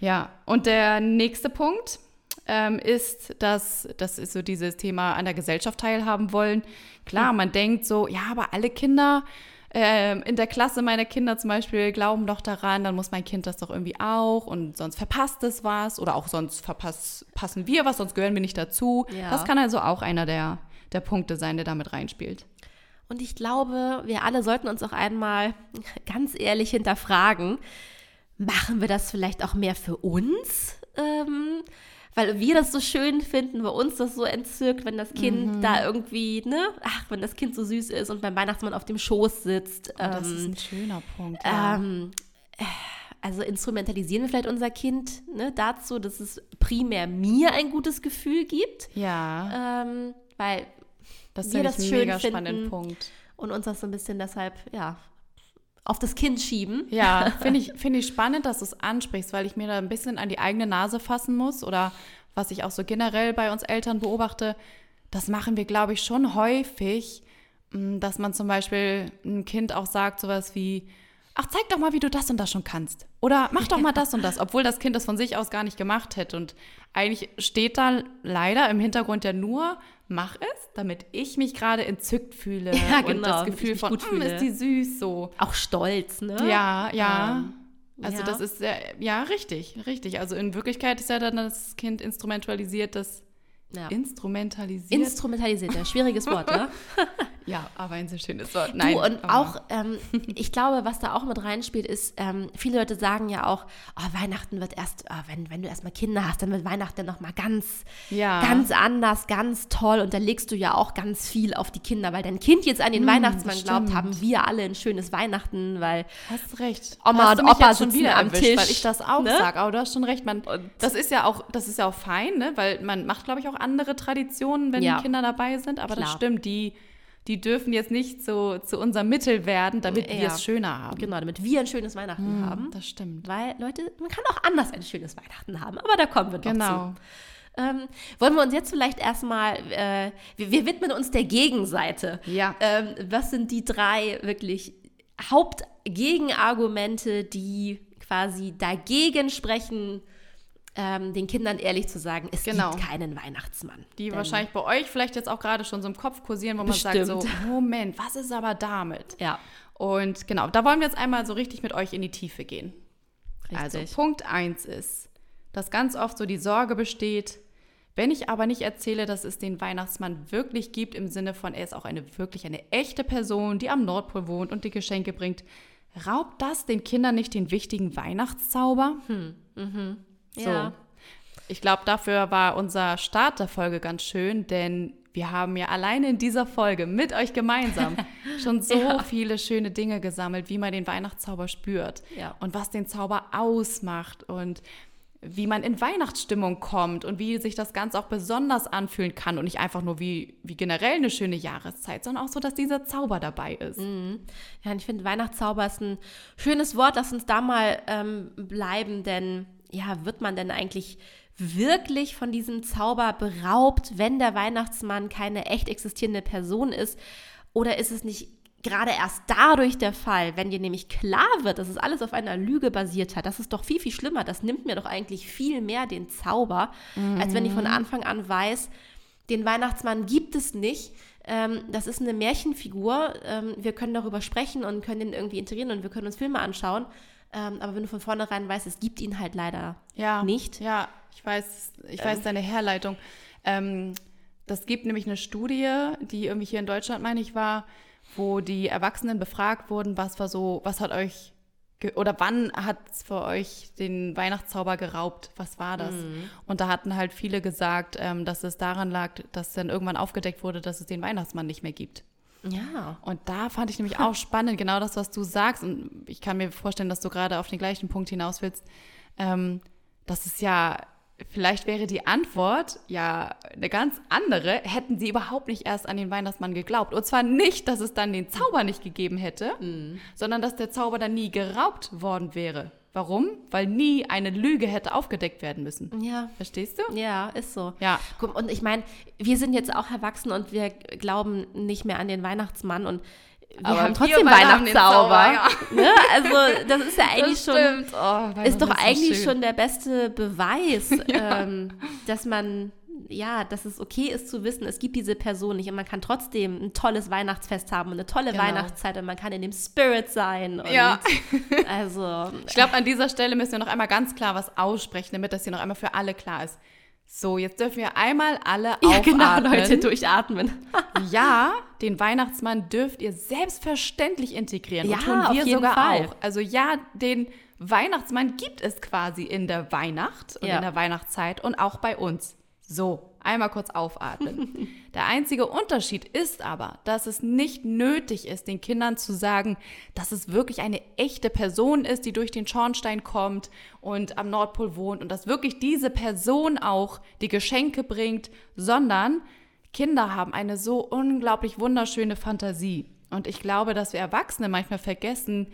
Ja, und der nächste Punkt ähm, ist, dass das ist so dieses Thema an der Gesellschaft teilhaben wollen. Klar, man denkt so, ja, aber alle Kinder ähm, in der Klasse meine Kinder zum Beispiel glauben doch daran, dann muss mein Kind das doch irgendwie auch und sonst verpasst es was oder auch sonst verpassen wir was, sonst gehören wir nicht dazu. Ja. Das kann also auch einer der, der Punkte sein, der damit reinspielt. Und ich glaube, wir alle sollten uns auch einmal ganz ehrlich hinterfragen, machen wir das vielleicht auch mehr für uns? Ähm, weil wir das so schön finden, bei uns das so entzückt, wenn das Kind Mhm. da irgendwie, ne, ach, wenn das Kind so süß ist und beim Weihnachtsmann auf dem Schoß sitzt. Oh, das ähm, ist ein schöner Punkt. ähm, äh, also instrumentalisieren wir vielleicht unser Kind ne, dazu, dass es primär mir ein gutes Gefühl gibt, ja, ähm, weil das wir das schön mega finden. Punkt. und uns das so ein bisschen deshalb, ja, auf das Kind schieben. Ja, finde ich, finde ich spannend, dass du es ansprichst, weil ich mir da ein bisschen an die eigene Nase fassen muss oder was ich auch so generell bei uns Eltern beobachte, das machen wir, glaube ich, schon häufig, mh, dass man zum Beispiel einem Kind auch sagt sowas wie, ach, zeig doch mal, wie du das und das schon kannst. Oder mach doch mal das und das, obwohl das Kind das von sich aus gar nicht gemacht hätte. Und eigentlich steht da leider im Hintergrund ja nur, mach es, damit ich mich gerade entzückt fühle. Ja, Und genau, das damit ich Gefühl von, gut "Mm, fühle." ist die süß so. Auch stolz, ne? Ja, ja. Ähm, also ja. das ist sehr, ja richtig, richtig. Also in Wirklichkeit ist ja dann das Kind instrumentalisiert, das Ja. instrumentalisiert. Instrumentalisiert, ja, schwieriges Wort, ne? ja, aber ein sehr schönes Wort. Nein, du, und auch, ähm, ich glaube, was da auch mit reinspielt, ist, ähm, viele Leute sagen ja auch, oh, Weihnachten wird erst, oh, wenn, wenn du erstmal Kinder hast, dann wird Weihnachten nochmal ganz, Ja. ganz anders, ganz toll. Und da legst du ja auch ganz viel auf die Kinder, weil dein Kind jetzt an den Weihnachtsmann das glaubt, haben wir alle ein schönes Weihnachten, weil Hast recht. Oma hast und Opa schon wieder am erwischt, Tisch, weil ich das auch ne? sage. Aber du hast schon recht, man, das ist ja auch, das ist ja auch fein, ne? Weil man macht, glaube ich, auch andere Traditionen, wenn Ja. Kinder dabei sind. Aber das Klar. stimmt, die, die dürfen jetzt nicht so zu unserem Mittel werden, damit wir Ja. es schöner haben. genau, damit wir ein schönes Weihnachten haben. Das stimmt. Weil, Leute, man kann auch anders ein schönes Weihnachten haben, aber da kommen wir noch Genau. zu. Ähm, wollen wir uns jetzt vielleicht erstmal, äh, wir, wir widmen uns der Gegenseite. Ja. Ähm, was sind die drei wirklich Hauptgegenargumente, die quasi dagegen sprechen, ähm, den Kindern ehrlich zu sagen, es Genau. gibt keinen Weihnachtsmann. Die Denn- wahrscheinlich bei euch vielleicht jetzt auch gerade schon so im Kopf kursieren, wo man sagt so, Bestimmt. Moment, was ist aber damit? Ja, Und genau, da wollen wir jetzt einmal so richtig mit euch in die Tiefe gehen. richtig. Also Punkt 1 ist, dass ganz oft so die Sorge besteht, wenn ich aber nicht erzähle, dass es den Weihnachtsmann wirklich gibt, im Sinne von, er ist auch eine wirklich eine echte Person, die am Nordpol wohnt und die Geschenke bringt, raubt das den Kindern nicht den wichtigen Weihnachtszauber? So. Ja. Ich glaube, dafür war unser Start der Folge ganz schön, denn wir haben ja alleine in dieser Folge mit euch gemeinsam schon so Ja. viele schöne Dinge gesammelt, wie man den Weihnachtszauber spürt Ja. und was den Zauber ausmacht und wie man in Weihnachtsstimmung kommt und wie sich das Ganze auch besonders anfühlen kann und nicht einfach nur wie, wie generell eine schöne Jahreszeit, sondern auch so, dass dieser Zauber dabei ist. Ja, und ich finde, Weihnachtszauber ist ein schönes Wort. Lass uns da mal ähm, bleiben, denn ja, wird man denn eigentlich wirklich von diesem Zauber beraubt, wenn der Weihnachtsmann keine echt existierende Person ist? Oder ist es nicht gerade erst dadurch der Fall, wenn dir nämlich klar wird, dass es alles auf einer Lüge basiert hat? Das ist doch viel, viel schlimmer. Das nimmt mir doch eigentlich viel mehr den Zauber, als wenn ich von Anfang an weiß, den Weihnachtsmann gibt es nicht. Ähm, das ist eine Märchenfigur. Ähm, wir können darüber sprechen und können ihn irgendwie integrieren und wir können uns Filme anschauen. Ähm, aber wenn du von vornherein weißt, es gibt ihn halt leider Ja, nicht. Ja, ich weiß, ich weiß deine Herleitung. Ähm, das gibt nämlich eine Studie, die irgendwie hier in Deutschland, meine ich, war, wo die Erwachsenen befragt wurden, was war so, was hat euch oder wann hat es für euch den Weihnachtszauber geraubt? Was war das? Und da hatten halt viele gesagt, ähm, dass es daran lag, dass dann irgendwann aufgedeckt wurde, dass es den Weihnachtsmann nicht mehr gibt. Ja. Und da fand ich nämlich auch spannend, genau das, was du sagst. Und ich kann mir vorstellen, dass du gerade auf den gleichen Punkt hinaus willst. Ähm, das ist ja, vielleicht wäre die Antwort ja eine ganz andere, hätten sie überhaupt nicht erst an den Weihnachtsmann geglaubt. Und zwar nicht, dass es dann den Zauber nicht gegeben hätte, sondern dass der Zauber dann nie geraubt worden wäre. Warum? Weil nie eine Lüge hätte aufgedeckt werden müssen. Ja. Verstehst du? Ja, ist so. Ja. Und ich meine, wir sind jetzt auch erwachsen und wir glauben nicht mehr an den Weihnachtsmann und wir Aber haben trotzdem Weihnachtszauber. Zauber, ne? Also das ist ja eigentlich schon. Oh, ist doch Weihnachten eigentlich schön. schon der beste Beweis, ähm, dass man ja, dass es okay ist zu wissen, es gibt diese Person nicht und man kann trotzdem ein tolles Weihnachtsfest haben und eine tolle Genau. Weihnachtszeit und man kann in dem Spirit sein. Ja. Also, Ich glaube, an dieser Stelle müssen wir noch einmal ganz klar was aussprechen, damit das hier noch einmal für alle klar ist. So, jetzt dürfen wir einmal alle ja, aufatmen. genau, Leute, durchatmen. Ja, den Weihnachtsmann dürft ihr selbstverständlich integrieren. Ja, und tun auf wir jeden sogar Fall. auch. Also ja, den Weihnachtsmann gibt es quasi in der Weihnacht und Ja. in der Weihnachtszeit und auch bei uns. So, einmal kurz aufatmen. der einzige Unterschied ist aber, dass es nicht nötig ist, den Kindern zu sagen, dass es wirklich eine echte Person ist, die durch den Schornstein kommt und am Nordpol wohnt und dass wirklich diese Person auch die Geschenke bringt, sondern Kinder haben eine so unglaublich wunderschöne Fantasie. Und ich glaube, dass wir Erwachsene manchmal vergessen,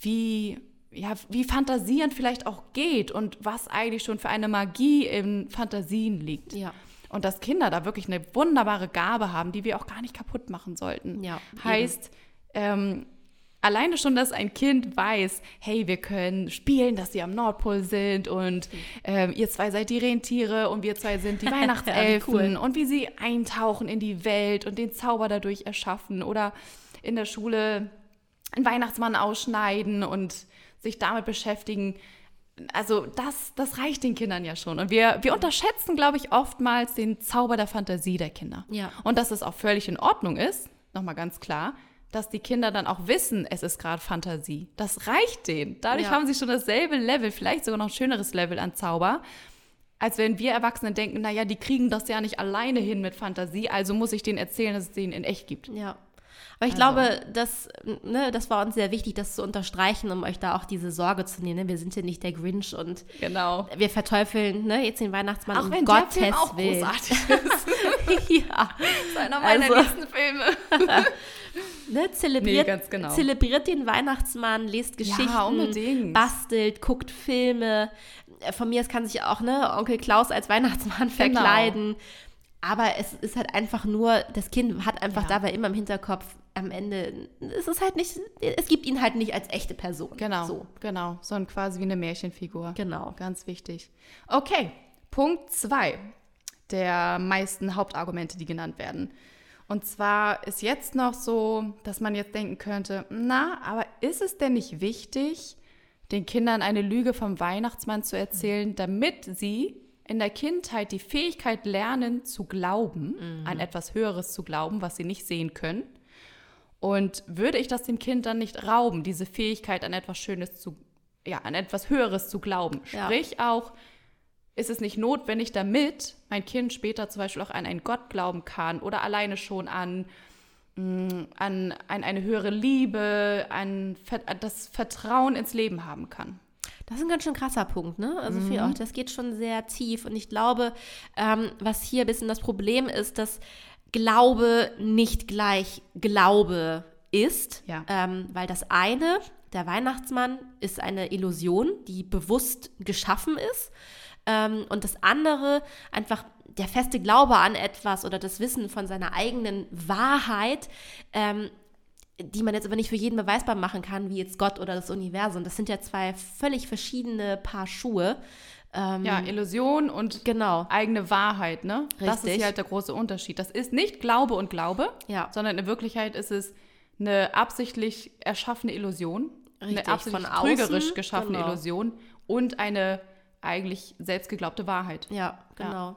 wie, ja, wie fantasierend vielleicht auch geht und was eigentlich schon für eine Magie in Fantasien liegt. Ja. Und dass Kinder da wirklich eine wunderbare Gabe haben, die wir auch gar nicht kaputt machen sollten. Ja, Heißt, ähm, alleine schon, dass ein Kind weiß, hey, wir können spielen, dass sie am Nordpol sind und ähm, ihr zwei seid die Rentiere und wir zwei sind die Weihnachtselfen cool. und wie sie eintauchen in die Welt und den Zauber dadurch erschaffen oder in der Schule einen Weihnachtsmann ausschneiden und sich damit beschäftigen. Also das, das reicht den Kindern ja schon. Und wir, wir unterschätzen, glaube ich, oftmals den Zauber der Fantasie der Kinder. Ja. Und dass es auch völlig in Ordnung ist, nochmal ganz klar, dass die Kinder dann auch wissen, es ist gerade Fantasie. Das reicht denen. Dadurch Ja. haben sie schon dasselbe Level, vielleicht sogar noch ein schöneres Level an Zauber, als wenn wir Erwachsene denken, naja, die kriegen das ja nicht alleine hin mit Fantasie, also muss ich denen erzählen, dass es denen in echt gibt. Ja. Aber ich Also. glaube, das, ne, das war uns sehr wichtig, das zu unterstreichen, um euch da auch diese Sorge zu nehmen. Ne? Wir sind ja nicht der Grinch und Genau. wir verteufeln ne, jetzt den Weihnachtsmann Auch um wenn Gottes der Film auch Willen. großartig ist. ja. Das ist einer meiner Also- liebsten Filme. Ne, zelebriert, Nee, ganz genau. zelebriert den Weihnachtsmann, lest Geschichten, unbedingt. bastelt, guckt Filme. Von mir aus kann sich auch ne, Onkel Klaus als Weihnachtsmann Genau. verkleiden. Aber es ist halt einfach nur, das Kind hat einfach Ja. dabei immer im Hinterkopf, am Ende, es ist halt nicht, es gibt ihn halt nicht als echte Person. Genau, So. genau. So ein quasi wie eine Märchenfigur. Genau. Ganz wichtig. Okay, Punkt zwei der meisten Hauptargumente, die genannt werden. Und zwar ist jetzt noch so, dass man jetzt denken könnte, na, aber ist es denn nicht wichtig, den Kindern eine Lüge vom Weihnachtsmann zu erzählen, damit sie in der Kindheit die Fähigkeit lernen zu glauben, an etwas Höheres zu glauben, was sie nicht sehen können? Und würde ich das dem Kind dann nicht rauben, diese Fähigkeit an etwas Schönes zu, ja, an etwas Höheres zu glauben? Ja. Sprich auch, ist es nicht notwendig, damit mein Kind später zum Beispiel auch an einen Gott glauben kann oder alleine schon an, mh, an, an eine höhere Liebe, an an das Vertrauen ins Leben haben kann? Das ist ein ganz schön krasser Punkt, ne? Also Mhm. für auch, das geht schon sehr tief. Und ich glaube, ähm, was hier ein bisschen das Problem ist, dass Glaube nicht gleich Glaube ist. Ja. Ähm, weil das eine, der Weihnachtsmann, ist eine Illusion, die bewusst geschaffen ist. Ähm, und das andere, einfach der feste Glaube an etwas oder das Wissen von seiner eigenen Wahrheit, ähm, die man jetzt aber nicht für jeden beweisbar machen kann, wie jetzt Gott oder das Universum. Das sind ja zwei völlig verschiedene Paar Schuhe. Ähm, Ja, Illusion und Genau. eigene Wahrheit, ne? Das ist Richtig. hier halt der große Unterschied. Das ist nicht Glaube und Glaube, Ja. sondern in Wirklichkeit ist es eine absichtlich erschaffene Illusion, Richtig, eine absichtlich trügerisch geschaffene genau. Illusion und eine eigentlich selbst geglaubte Wahrheit. Ja, genau.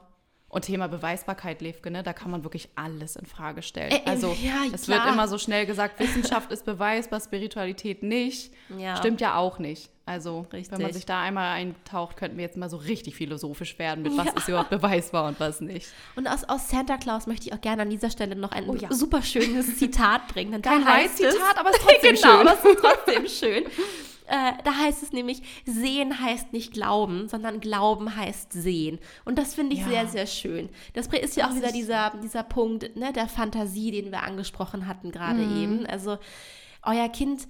Und Thema Beweisbarkeit, Levke, ne? da kann man wirklich alles in Frage stellen. Äh, äh, also ja, es klar. wird immer so schnell gesagt, Wissenschaft ist beweisbar, Spiritualität nicht. Ja. Stimmt ja auch nicht. Also wenn man Richtig. sich da einmal eintaucht, könnten wir jetzt mal so richtig philosophisch werden, mit was ist überhaupt beweisbar und was nicht. Und aus, aus Santa Claus möchte ich auch gerne an dieser Stelle noch ein Oh ja. super schönes Zitat bringen. Kein Reizzitat, aber es ist trotzdem genau, schön. aber es ist trotzdem schön. Äh, da heißt es nämlich, sehen heißt nicht glauben, sondern glauben heißt sehen. Und das finde ich Ja. sehr, sehr schön. Das ist ja auch Das wieder dieser, dieser Punkt ne, der Fantasie, den wir angesprochen hatten gerade Mhm. eben. Also euer Kind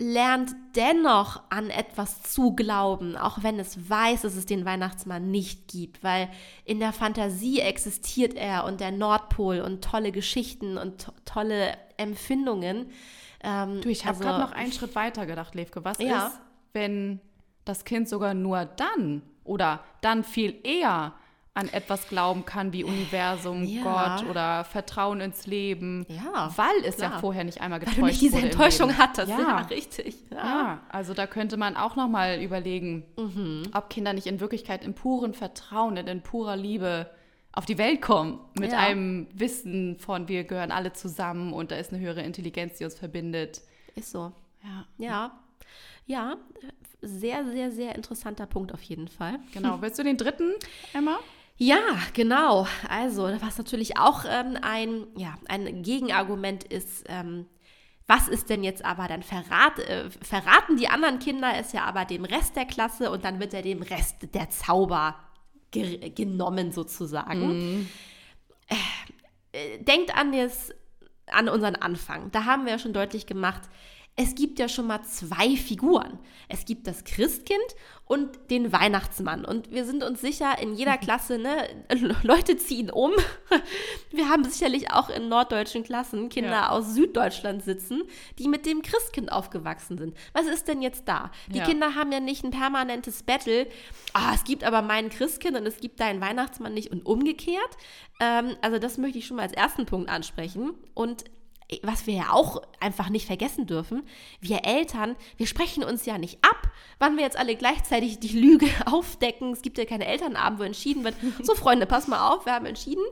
lernt dennoch an etwas zu glauben, auch wenn es weiß, dass es den Weihnachtsmann nicht gibt, weil in der Fantasie existiert er und der Nordpol und tolle Geschichten und to tolle Empfindungen. Ähm, Du, ich habe also- gerade noch einen Schritt weiter gedacht, Levke. Was Ja. ist, wenn das Kind sogar nur dann oder dann viel eher an etwas glauben kann wie Universum, Ja. Gott oder Vertrauen ins Leben. Ja, Weil es ja klar. vorher nicht einmal Weil getäuscht du nicht diese wurde Enttäuschung hattest. Ja, Ja. richtig. Ja, also da könnte man auch noch mal überlegen, Mhm. ob Kinder nicht in Wirklichkeit im puren Vertrauen und in purer Liebe auf die Welt kommen. Mit Ja. einem Wissen von, wir gehören alle zusammen und da ist eine höhere Intelligenz, die uns verbindet. Ist so. Ja, Ja. Ja, sehr, sehr, sehr interessanter Punkt auf jeden Fall. genau. Willst du den dritten, Emma? Ja, genau. Also, was natürlich auch ähm, ein, ja, ein Gegenargument ist, ähm, was ist denn jetzt aber dann verrat, äh, verraten die anderen Kinder es ja aber dem Rest der Klasse und dann wird ja dem Rest der Zauber ge genommen sozusagen. Äh, äh, denkt an, das, an unseren Anfang. Da haben wir ja schon deutlich gemacht, es gibt ja schon mal zwei Figuren. Es gibt das Christkind und den Weihnachtsmann. Und wir sind uns sicher, in jeder Klasse, ne, Leute ziehen um. Wir haben sicherlich auch in norddeutschen Klassen Kinder Ja. aus Süddeutschland sitzen, die mit dem Christkind aufgewachsen sind. Was ist denn jetzt da? Die Ja. Kinder haben ja nicht ein permanentes Battle. Ah, es gibt aber meinen Christkind und es gibt deinen Weihnachtsmann nicht und umgekehrt. Ähm, also das möchte ich schon mal als ersten Punkt ansprechen. Und was wir ja auch einfach nicht vergessen dürfen, wir Eltern, wir sprechen uns ja nicht ab, wann wir jetzt alle gleichzeitig die Lüge aufdecken. Es gibt ja keine Elternabend, wo entschieden wird, so Freunde, pass mal auf, wir haben entschieden,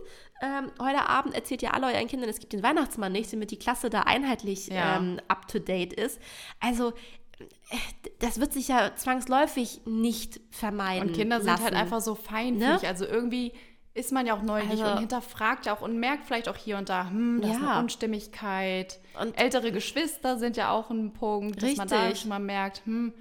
ähm, heute Abend erzählt ihr alle euren Kindern, es gibt den Weihnachtsmann nicht, damit die Klasse da einheitlich Ja. ähm, up-to-date ist. Also äh, das wird sich ja zwangsläufig nicht vermeiden Und Kinder sind lassen. halt einfach so feinfühlig. Ne? Also irgendwie ist man ja auch neugierig Also- und hinterfragt ja auch und merkt vielleicht auch hier und da, hm, das ist Ja. eine Unstimmigkeit. Und- Ältere Geschwister sind ja auch ein Punkt, dass man da Richtig. schon mal merkt, hm,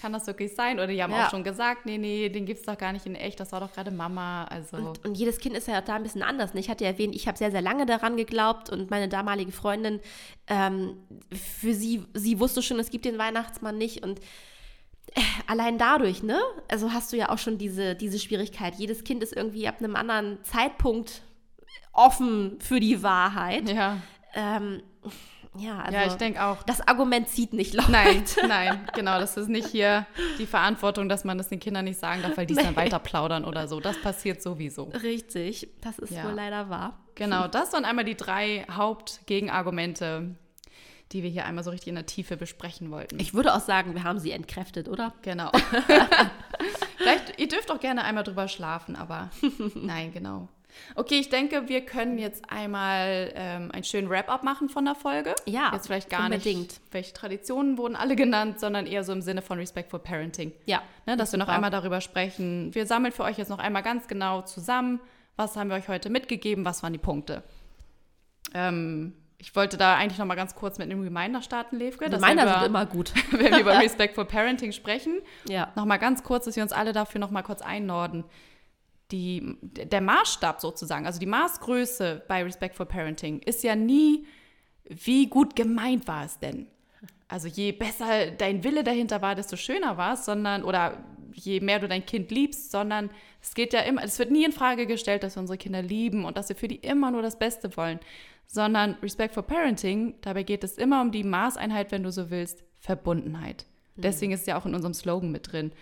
kann das wirklich sein? Oder die haben Ja. auch schon gesagt, nee, nee, den gibt es doch gar nicht in echt, das war doch gerade Mama. Also Und, und jedes Kind ist ja da ein bisschen anders. ne? Ich hatte ja erwähnt, ich habe sehr, sehr lange daran geglaubt und meine damalige Freundin, ähm, für sie, sie wusste schon, es gibt den Weihnachtsmann nicht und allein dadurch, ne? Also hast du ja auch schon diese, diese Schwierigkeit. Jedes Kind ist irgendwie ab einem anderen Zeitpunkt offen für die Wahrheit. ja, Ähm, ja, also ja, ich denke auch. das Argument zieht nicht, Leute. Nein, nein, genau. Das ist nicht hier die Verantwortung, dass man das den Kindern nicht sagen darf, weil die es dann Nee. weiter plaudern oder so. Das passiert sowieso. Richtig, das ist Ja. wohl leider wahr. Genau, das waren einmal die drei Hauptgegenargumente, die wir hier einmal so richtig in der Tiefe besprechen wollten. Ich würde auch sagen, wir haben sie entkräftet, oder? genau. Vielleicht, ihr dürft auch gerne einmal drüber schlafen, aber nein, genau. Okay, ich denke, wir können jetzt einmal ähm, einen schönen Wrap-up machen von der Folge. Ja, Jetzt vielleicht gar unbedingt. nicht, welche Traditionen wurden alle genannt, sondern eher so im Sinne von Respectful Parenting. Ja. Ne, dass wir noch einmal darüber sprechen. Wir sammeln für euch jetzt noch einmal ganz genau zusammen, was haben wir euch heute mitgegeben, was waren die Punkte. Ähm, ich wollte da eigentlich noch mal ganz kurz mit einem Reminder starten, Levke. wenn wir, sind immer gut. wenn wir über Respectful Parenting sprechen, Ja. noch mal ganz kurz, dass wir uns alle dafür noch mal kurz einnorden. Die, der Maßstab sozusagen, also die Maßgröße bei Respectful Parenting ist ja nie, wie gut gemeint war es denn? Also je besser dein Wille dahinter war, desto schöner war es, sondern, oder je mehr du dein Kind liebst, sondern es geht ja immer, es wird nie in Frage gestellt, dass wir unsere Kinder lieben und dass wir für die immer nur das Beste wollen, sondern Respect for Parenting, dabei geht es immer um die Maßeinheit, wenn du so willst, Verbundenheit. Deswegen ist es ja auch in unserem Slogan mit drin.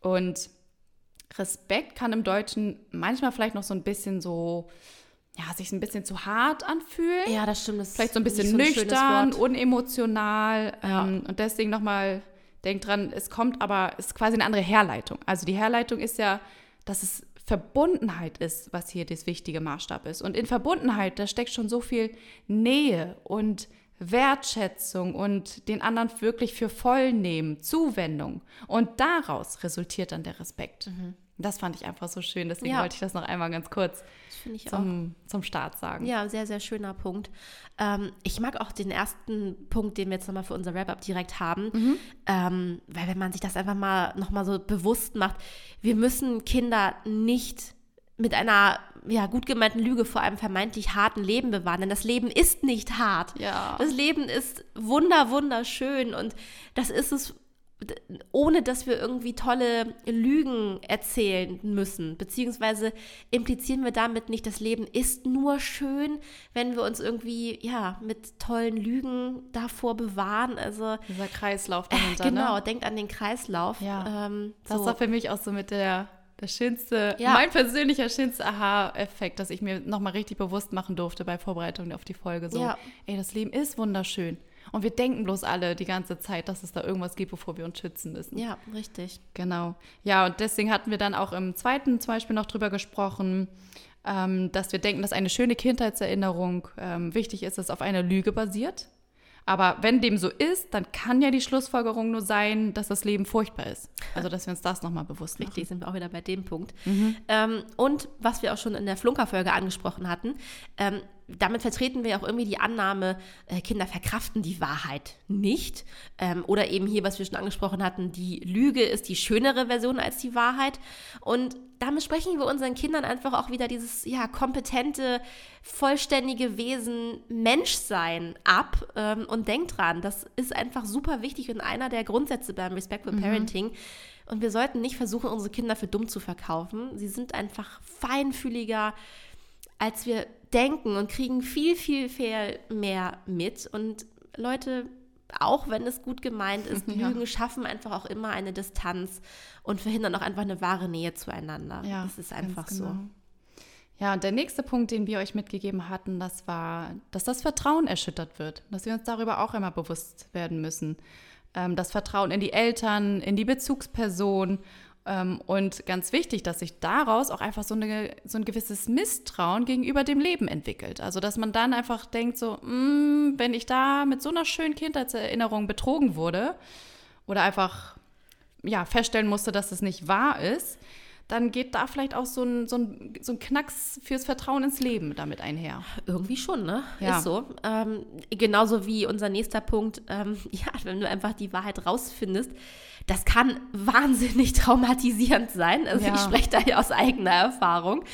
Und Respekt kann im Deutschen manchmal vielleicht noch so ein bisschen so, ja, sich ein bisschen zu hart anfühlen. Ja, das stimmt. Das Vielleicht so ein bisschen so ein nüchtern, unemotional. Ja. Ähm, und deswegen nochmal, denkt dran, es kommt aber, es ist quasi eine andere Herleitung. Also die Herleitung ist ja, dass es Verbundenheit ist, was hier das wichtige Maßstab ist. Und in Verbundenheit, da steckt schon so viel Nähe und Wertschätzung und den anderen wirklich für voll nehmen, Zuwendung. Und daraus resultiert dann der Respekt. Das fand ich einfach so schön, deswegen Mhm. Ja. wollte ich das noch einmal ganz kurz finde ich auch. zum, zum Start sagen. Ja, sehr, sehr schöner Punkt. Ähm, ich mag auch den ersten Punkt, den wir jetzt nochmal für unser Wrap-Up direkt haben, Mhm. ähm, weil wenn man sich das einfach mal nochmal so bewusst macht, wir müssen Kinder nicht mit einer ja, gut gemeinten Lüge vor einem vermeintlich harten Leben bewahren, denn das Leben ist nicht hart. Ja. Das Leben ist wunder, wunderschön und das ist es, ohne dass wir irgendwie tolle Lügen erzählen müssen. Beziehungsweise implizieren wir damit nicht, das Leben ist nur schön, wenn wir uns irgendwie, ja, mit tollen Lügen davor bewahren. Also, Dieser Kreislauf dahinter, genau, ne? denkt an den Kreislauf. Ja. Ähm, Das so. war für mich auch so mit der, Das schönste, ja. mein persönlicher schönster Aha-Effekt, dass ich mir nochmal richtig bewusst machen durfte bei Vorbereitung auf die Folge. So, ja. ey, das Leben ist wunderschön. Und wir denken bloß alle die ganze Zeit, dass es da irgendwas gibt, wovor wir uns schützen müssen. Ja, richtig. Genau. Ja, und deswegen hatten wir dann auch im zweiten zum Beispiel noch drüber gesprochen, ähm, dass wir denken, dass eine schöne Kindheitserinnerung ähm, wichtig ist, dass auf einer Lüge basiert. Aber wenn dem so ist, dann kann ja die Schlussfolgerung nur sein, dass das Leben furchtbar ist. Also, dass wir uns das nochmal bewusst machen. Richtig, sind wir auch wieder bei dem Punkt. Mhm. Ähm, und was wir auch schon in der Flunkerfolge angesprochen hatten, ähm, damit vertreten wir auch irgendwie die Annahme, äh, Kinder verkraften die Wahrheit nicht. Ähm, oder eben hier, was wir schon angesprochen hatten, die Lüge ist die schönere Version als die Wahrheit. Und damit sprechen wir unseren Kindern einfach auch wieder dieses ja, kompetente, vollständige Wesen Menschsein ab. Ähm, und denkt dran, das ist einfach super wichtig und einer der Grundsätze beim Respectful mhm. Parenting. Und wir sollten nicht versuchen, unsere Kinder für dumm zu verkaufen. Sie sind einfach feinfühliger, als wir denken und kriegen viel, viel, viel mehr mit. Und Leute, auch wenn es gut gemeint ist, ja. Lügen schaffen einfach auch immer eine Distanz und verhindern auch einfach eine wahre Nähe zueinander. Ja, das ist einfach genau. so. Ja, und der nächste Punkt, den wir euch mitgegeben hatten, das war, dass das Vertrauen erschüttert wird, dass wir uns darüber auch immer bewusst werden müssen. Ähm, das Vertrauen in die Eltern, in die Bezugsperson und ganz wichtig, dass sich daraus auch einfach so, eine, so ein gewisses Misstrauen gegenüber dem Leben entwickelt. Also, dass man dann einfach denkt, so, mm, wenn ich da mit so einer schönen Kindheitserinnerung betrogen wurde oder einfach ja, feststellen musste, dass es nicht wahr ist, dann geht da vielleicht auch so ein, so, ein, so ein Knacks fürs Vertrauen ins Leben damit einher. Irgendwie schon, ne? Ja. Ist so. Ähm, genauso wie unser nächster Punkt, ähm, ja, wenn du einfach die Wahrheit rausfindest, das kann wahnsinnig traumatisierend sein. Also ja. ich spreche da ja aus eigener Erfahrung.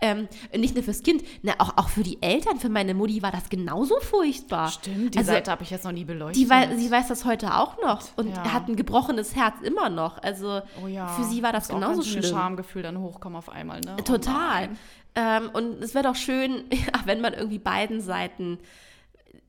Ähm, nicht nur fürs Kind, ne, auch, auch für die Eltern, für meine Mutti war das genauso furchtbar. Stimmt, die also, Seite habe ich jetzt noch nie beleuchtet. Die wei sie weiß das heute auch noch und ja. hat ein gebrochenes Herz immer noch. Also oh ja. für sie war das, das genauso schlimm. Ein Schamgefühl dann hochkommen auf einmal. Ne? Oh Total. ähm, und es wäre doch schön, wenn man irgendwie beiden Seiten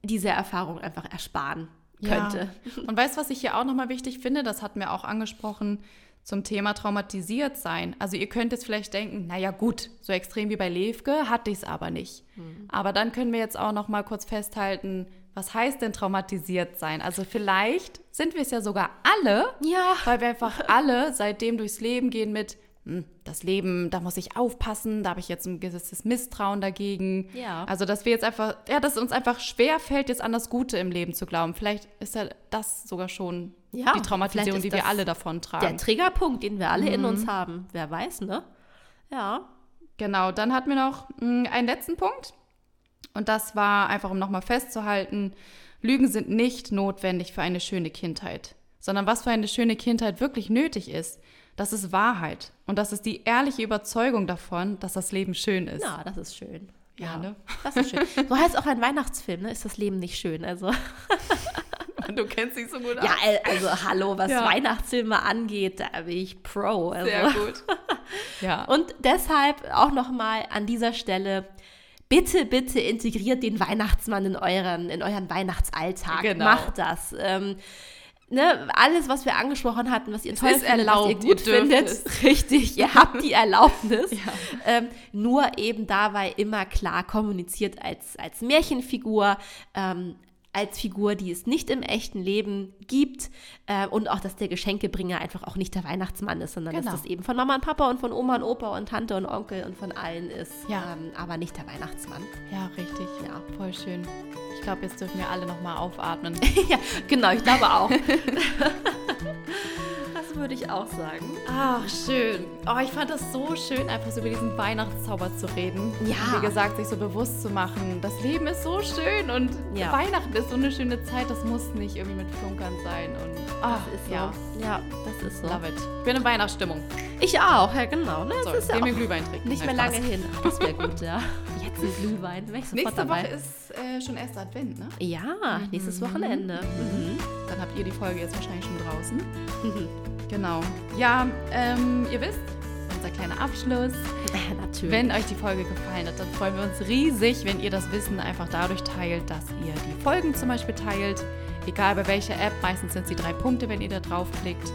diese Erfahrung einfach ersparen könnte. Ja. Und weißt du, was ich hier auch nochmal wichtig finde? Das hatten wir auch angesprochen zum Thema traumatisiert sein. Also ihr könnt jetzt vielleicht denken, naja gut, so extrem wie bei Levke hatte ich es aber nicht. Mhm. Aber dann können wir jetzt auch noch mal kurz festhalten, was heißt denn traumatisiert sein? Also vielleicht sind wir es ja sogar alle, ja. weil wir einfach alle seitdem durchs Leben gehen mit, das Leben, da muss ich aufpassen, da habe ich jetzt ein gewisses Misstrauen dagegen. Ja. Also, dass wir jetzt einfach, ja, dass es uns einfach schwer fällt, jetzt an das Gute im Leben zu glauben. Vielleicht ist ja das sogar schon ja, die Traumatisierung, die wir alle davon tragen. Der Triggerpunkt, den wir alle mhm. in uns haben. Wer weiß, ne? Ja. Genau, dann hatten wir noch hm, einen letzten Punkt. Und das war einfach, um nochmal festzuhalten, Lügen sind nicht notwendig für eine schöne Kindheit, sondern was für eine schöne Kindheit wirklich nötig ist, das ist Wahrheit. Und das ist die ehrliche Überzeugung davon, dass das Leben schön ist. Ja, das ist schön. Ja, ja ne? Das ist schön. So heißt auch ein Weihnachtsfilm, ne? Ist das Leben nicht schön? Also. du kennst dich so gut aus. Ja, also hallo, was ja. Weihnachtsfilme angeht, da bin ich Pro. Also. Sehr gut. ja. Und deshalb auch nochmal an dieser Stelle bitte, bitte integriert den Weihnachtsmann in euren, in euren Weihnachtsalltag. Genau. Macht das. Ähm, ne, alles, was wir angesprochen hatten, was ihr toll findet, erlaubt, was ihr gut ihr findet, es. richtig, ihr habt die Erlaubnis. ja. ähm, nur eben dabei immer klar kommuniziert als, als Märchenfigur, ähm, als Figur, die es nicht im echten Leben gibt äh, und auch, dass der Geschenkebringer einfach auch nicht der Weihnachtsmann ist, sondern genau. dass das eben von Mama und Papa und von Oma und Opa und Tante und Onkel und von allen ist, ja. ähm, aber nicht der Weihnachtsmann. Ja, richtig. Ja, voll schön. Ich glaube, jetzt dürfen wir alle nochmal aufatmen. ja, genau, ich glaube auch. das würde ich auch sagen. Ach, schön. Oh, ich fand das so schön, einfach so über diesen Weihnachtszauber zu reden. Ja. Wie gesagt, sich so bewusst zu machen. Das Leben ist so schön und ja. Weihnachten ist so eine schöne Zeit. Das muss nicht irgendwie mit Flunkern sein. Und ach, das ist so. Ja. ja, das ist so. Love it. Ich bin in Weihnachtsstimmung. Ich auch, ja genau. Ne? So, ist ja mir Glühwein trinken. Nicht mehr lange hin. Ach, das wäre gut, ja. Jetzt ein Glühwein. Nächste dabei. Woche ist äh, schon erster Advent, ne? Ja, nächstes mhm. Wochenende. Mhm. Dann habt ihr die Folge jetzt wahrscheinlich schon draußen. Mhm. Genau. Ja, ähm, ihr wisst, unser kleiner Abschluss. Natürlich. Wenn euch die Folge gefallen hat, dann freuen wir uns riesig, wenn ihr das Wissen einfach dadurch teilt, dass ihr die Folgen zum Beispiel teilt. Egal bei welcher App, meistens sind es die drei Punkte, wenn ihr da draufklickt.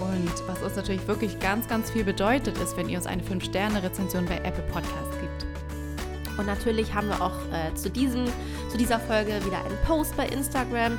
Und was uns natürlich wirklich ganz, ganz viel bedeutet, ist, wenn ihr uns eine 5-Sterne-Rezension bei Apple Podcasts gibt. Und natürlich haben wir auch äh, zu, diesem, zu dieser Folge wieder einen Post bei Instagram.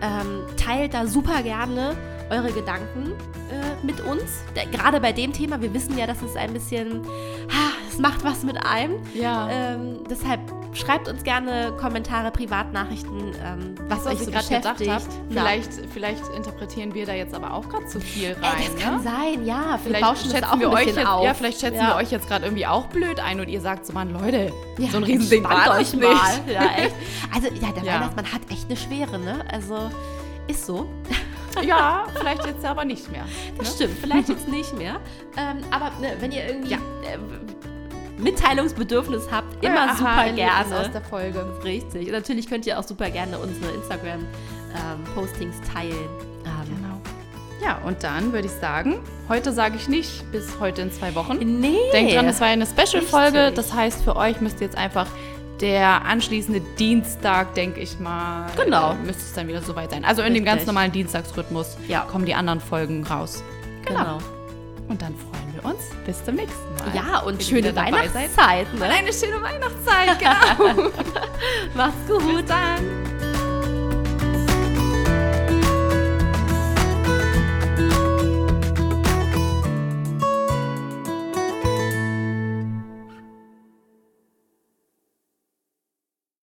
Ähm, teilt da super gerne eure Gedanken äh, mit uns. Gerade bei dem Thema, wir wissen ja, dass es ein bisschen, ha, es macht was mit einem. Ja. Ähm, deshalb schreibt uns gerne Kommentare, Privatnachrichten, ähm, was, was euch so gerade gedacht beschäftigt. habe. Vielleicht, vielleicht interpretieren wir da jetzt aber auch gerade zu viel rein. Ey, das kann ne? sein, ja. Vielleicht wir bauschen das schätzen auch wir euch jetzt, auf. ja, vielleicht schätzen Ja. wir euch jetzt gerade irgendwie auch blöd ein und ihr sagt so, Mann, Leute, Ja, so ein Riesending war euch nicht. mal. Ja, echt. Also, ja, der Ja. Weihnachtsmann hat echt eine Schwere, ne? Also, ist so. Ja, vielleicht jetzt aber nicht mehr. Das ne? stimmt, vielleicht jetzt nicht mehr. Ähm, aber ne, wenn ihr irgendwie Ja. äh, Mitteilungsbedürfnis habt, immer Ja, super gerne. aus der Folge. Richtig. Und natürlich könnt ihr auch super gerne unsere Instagram-Postings teilen. Ähm, Genau. Ja, und dann würde ich sagen, heute sage ich nicht bis heute in zwei Wochen. Nee. Denkt dran, es war eine Special-Folge. Richtig. Das heißt, für euch müsst ihr jetzt einfach der anschließende Dienstag, denke ich mal, Genau. äh, müsste es dann wieder soweit sein. Also in dem ganz Richtig. normalen Dienstagsrhythmus Ja. kommen die anderen Folgen raus. genau. Und dann freuen wir uns bis zum nächsten Mal. Ja, und Wenn schöne. Weihnachtszeit. Und Ne? eine schöne Weihnachtszeit, genau. Macht's gut. Bis dann.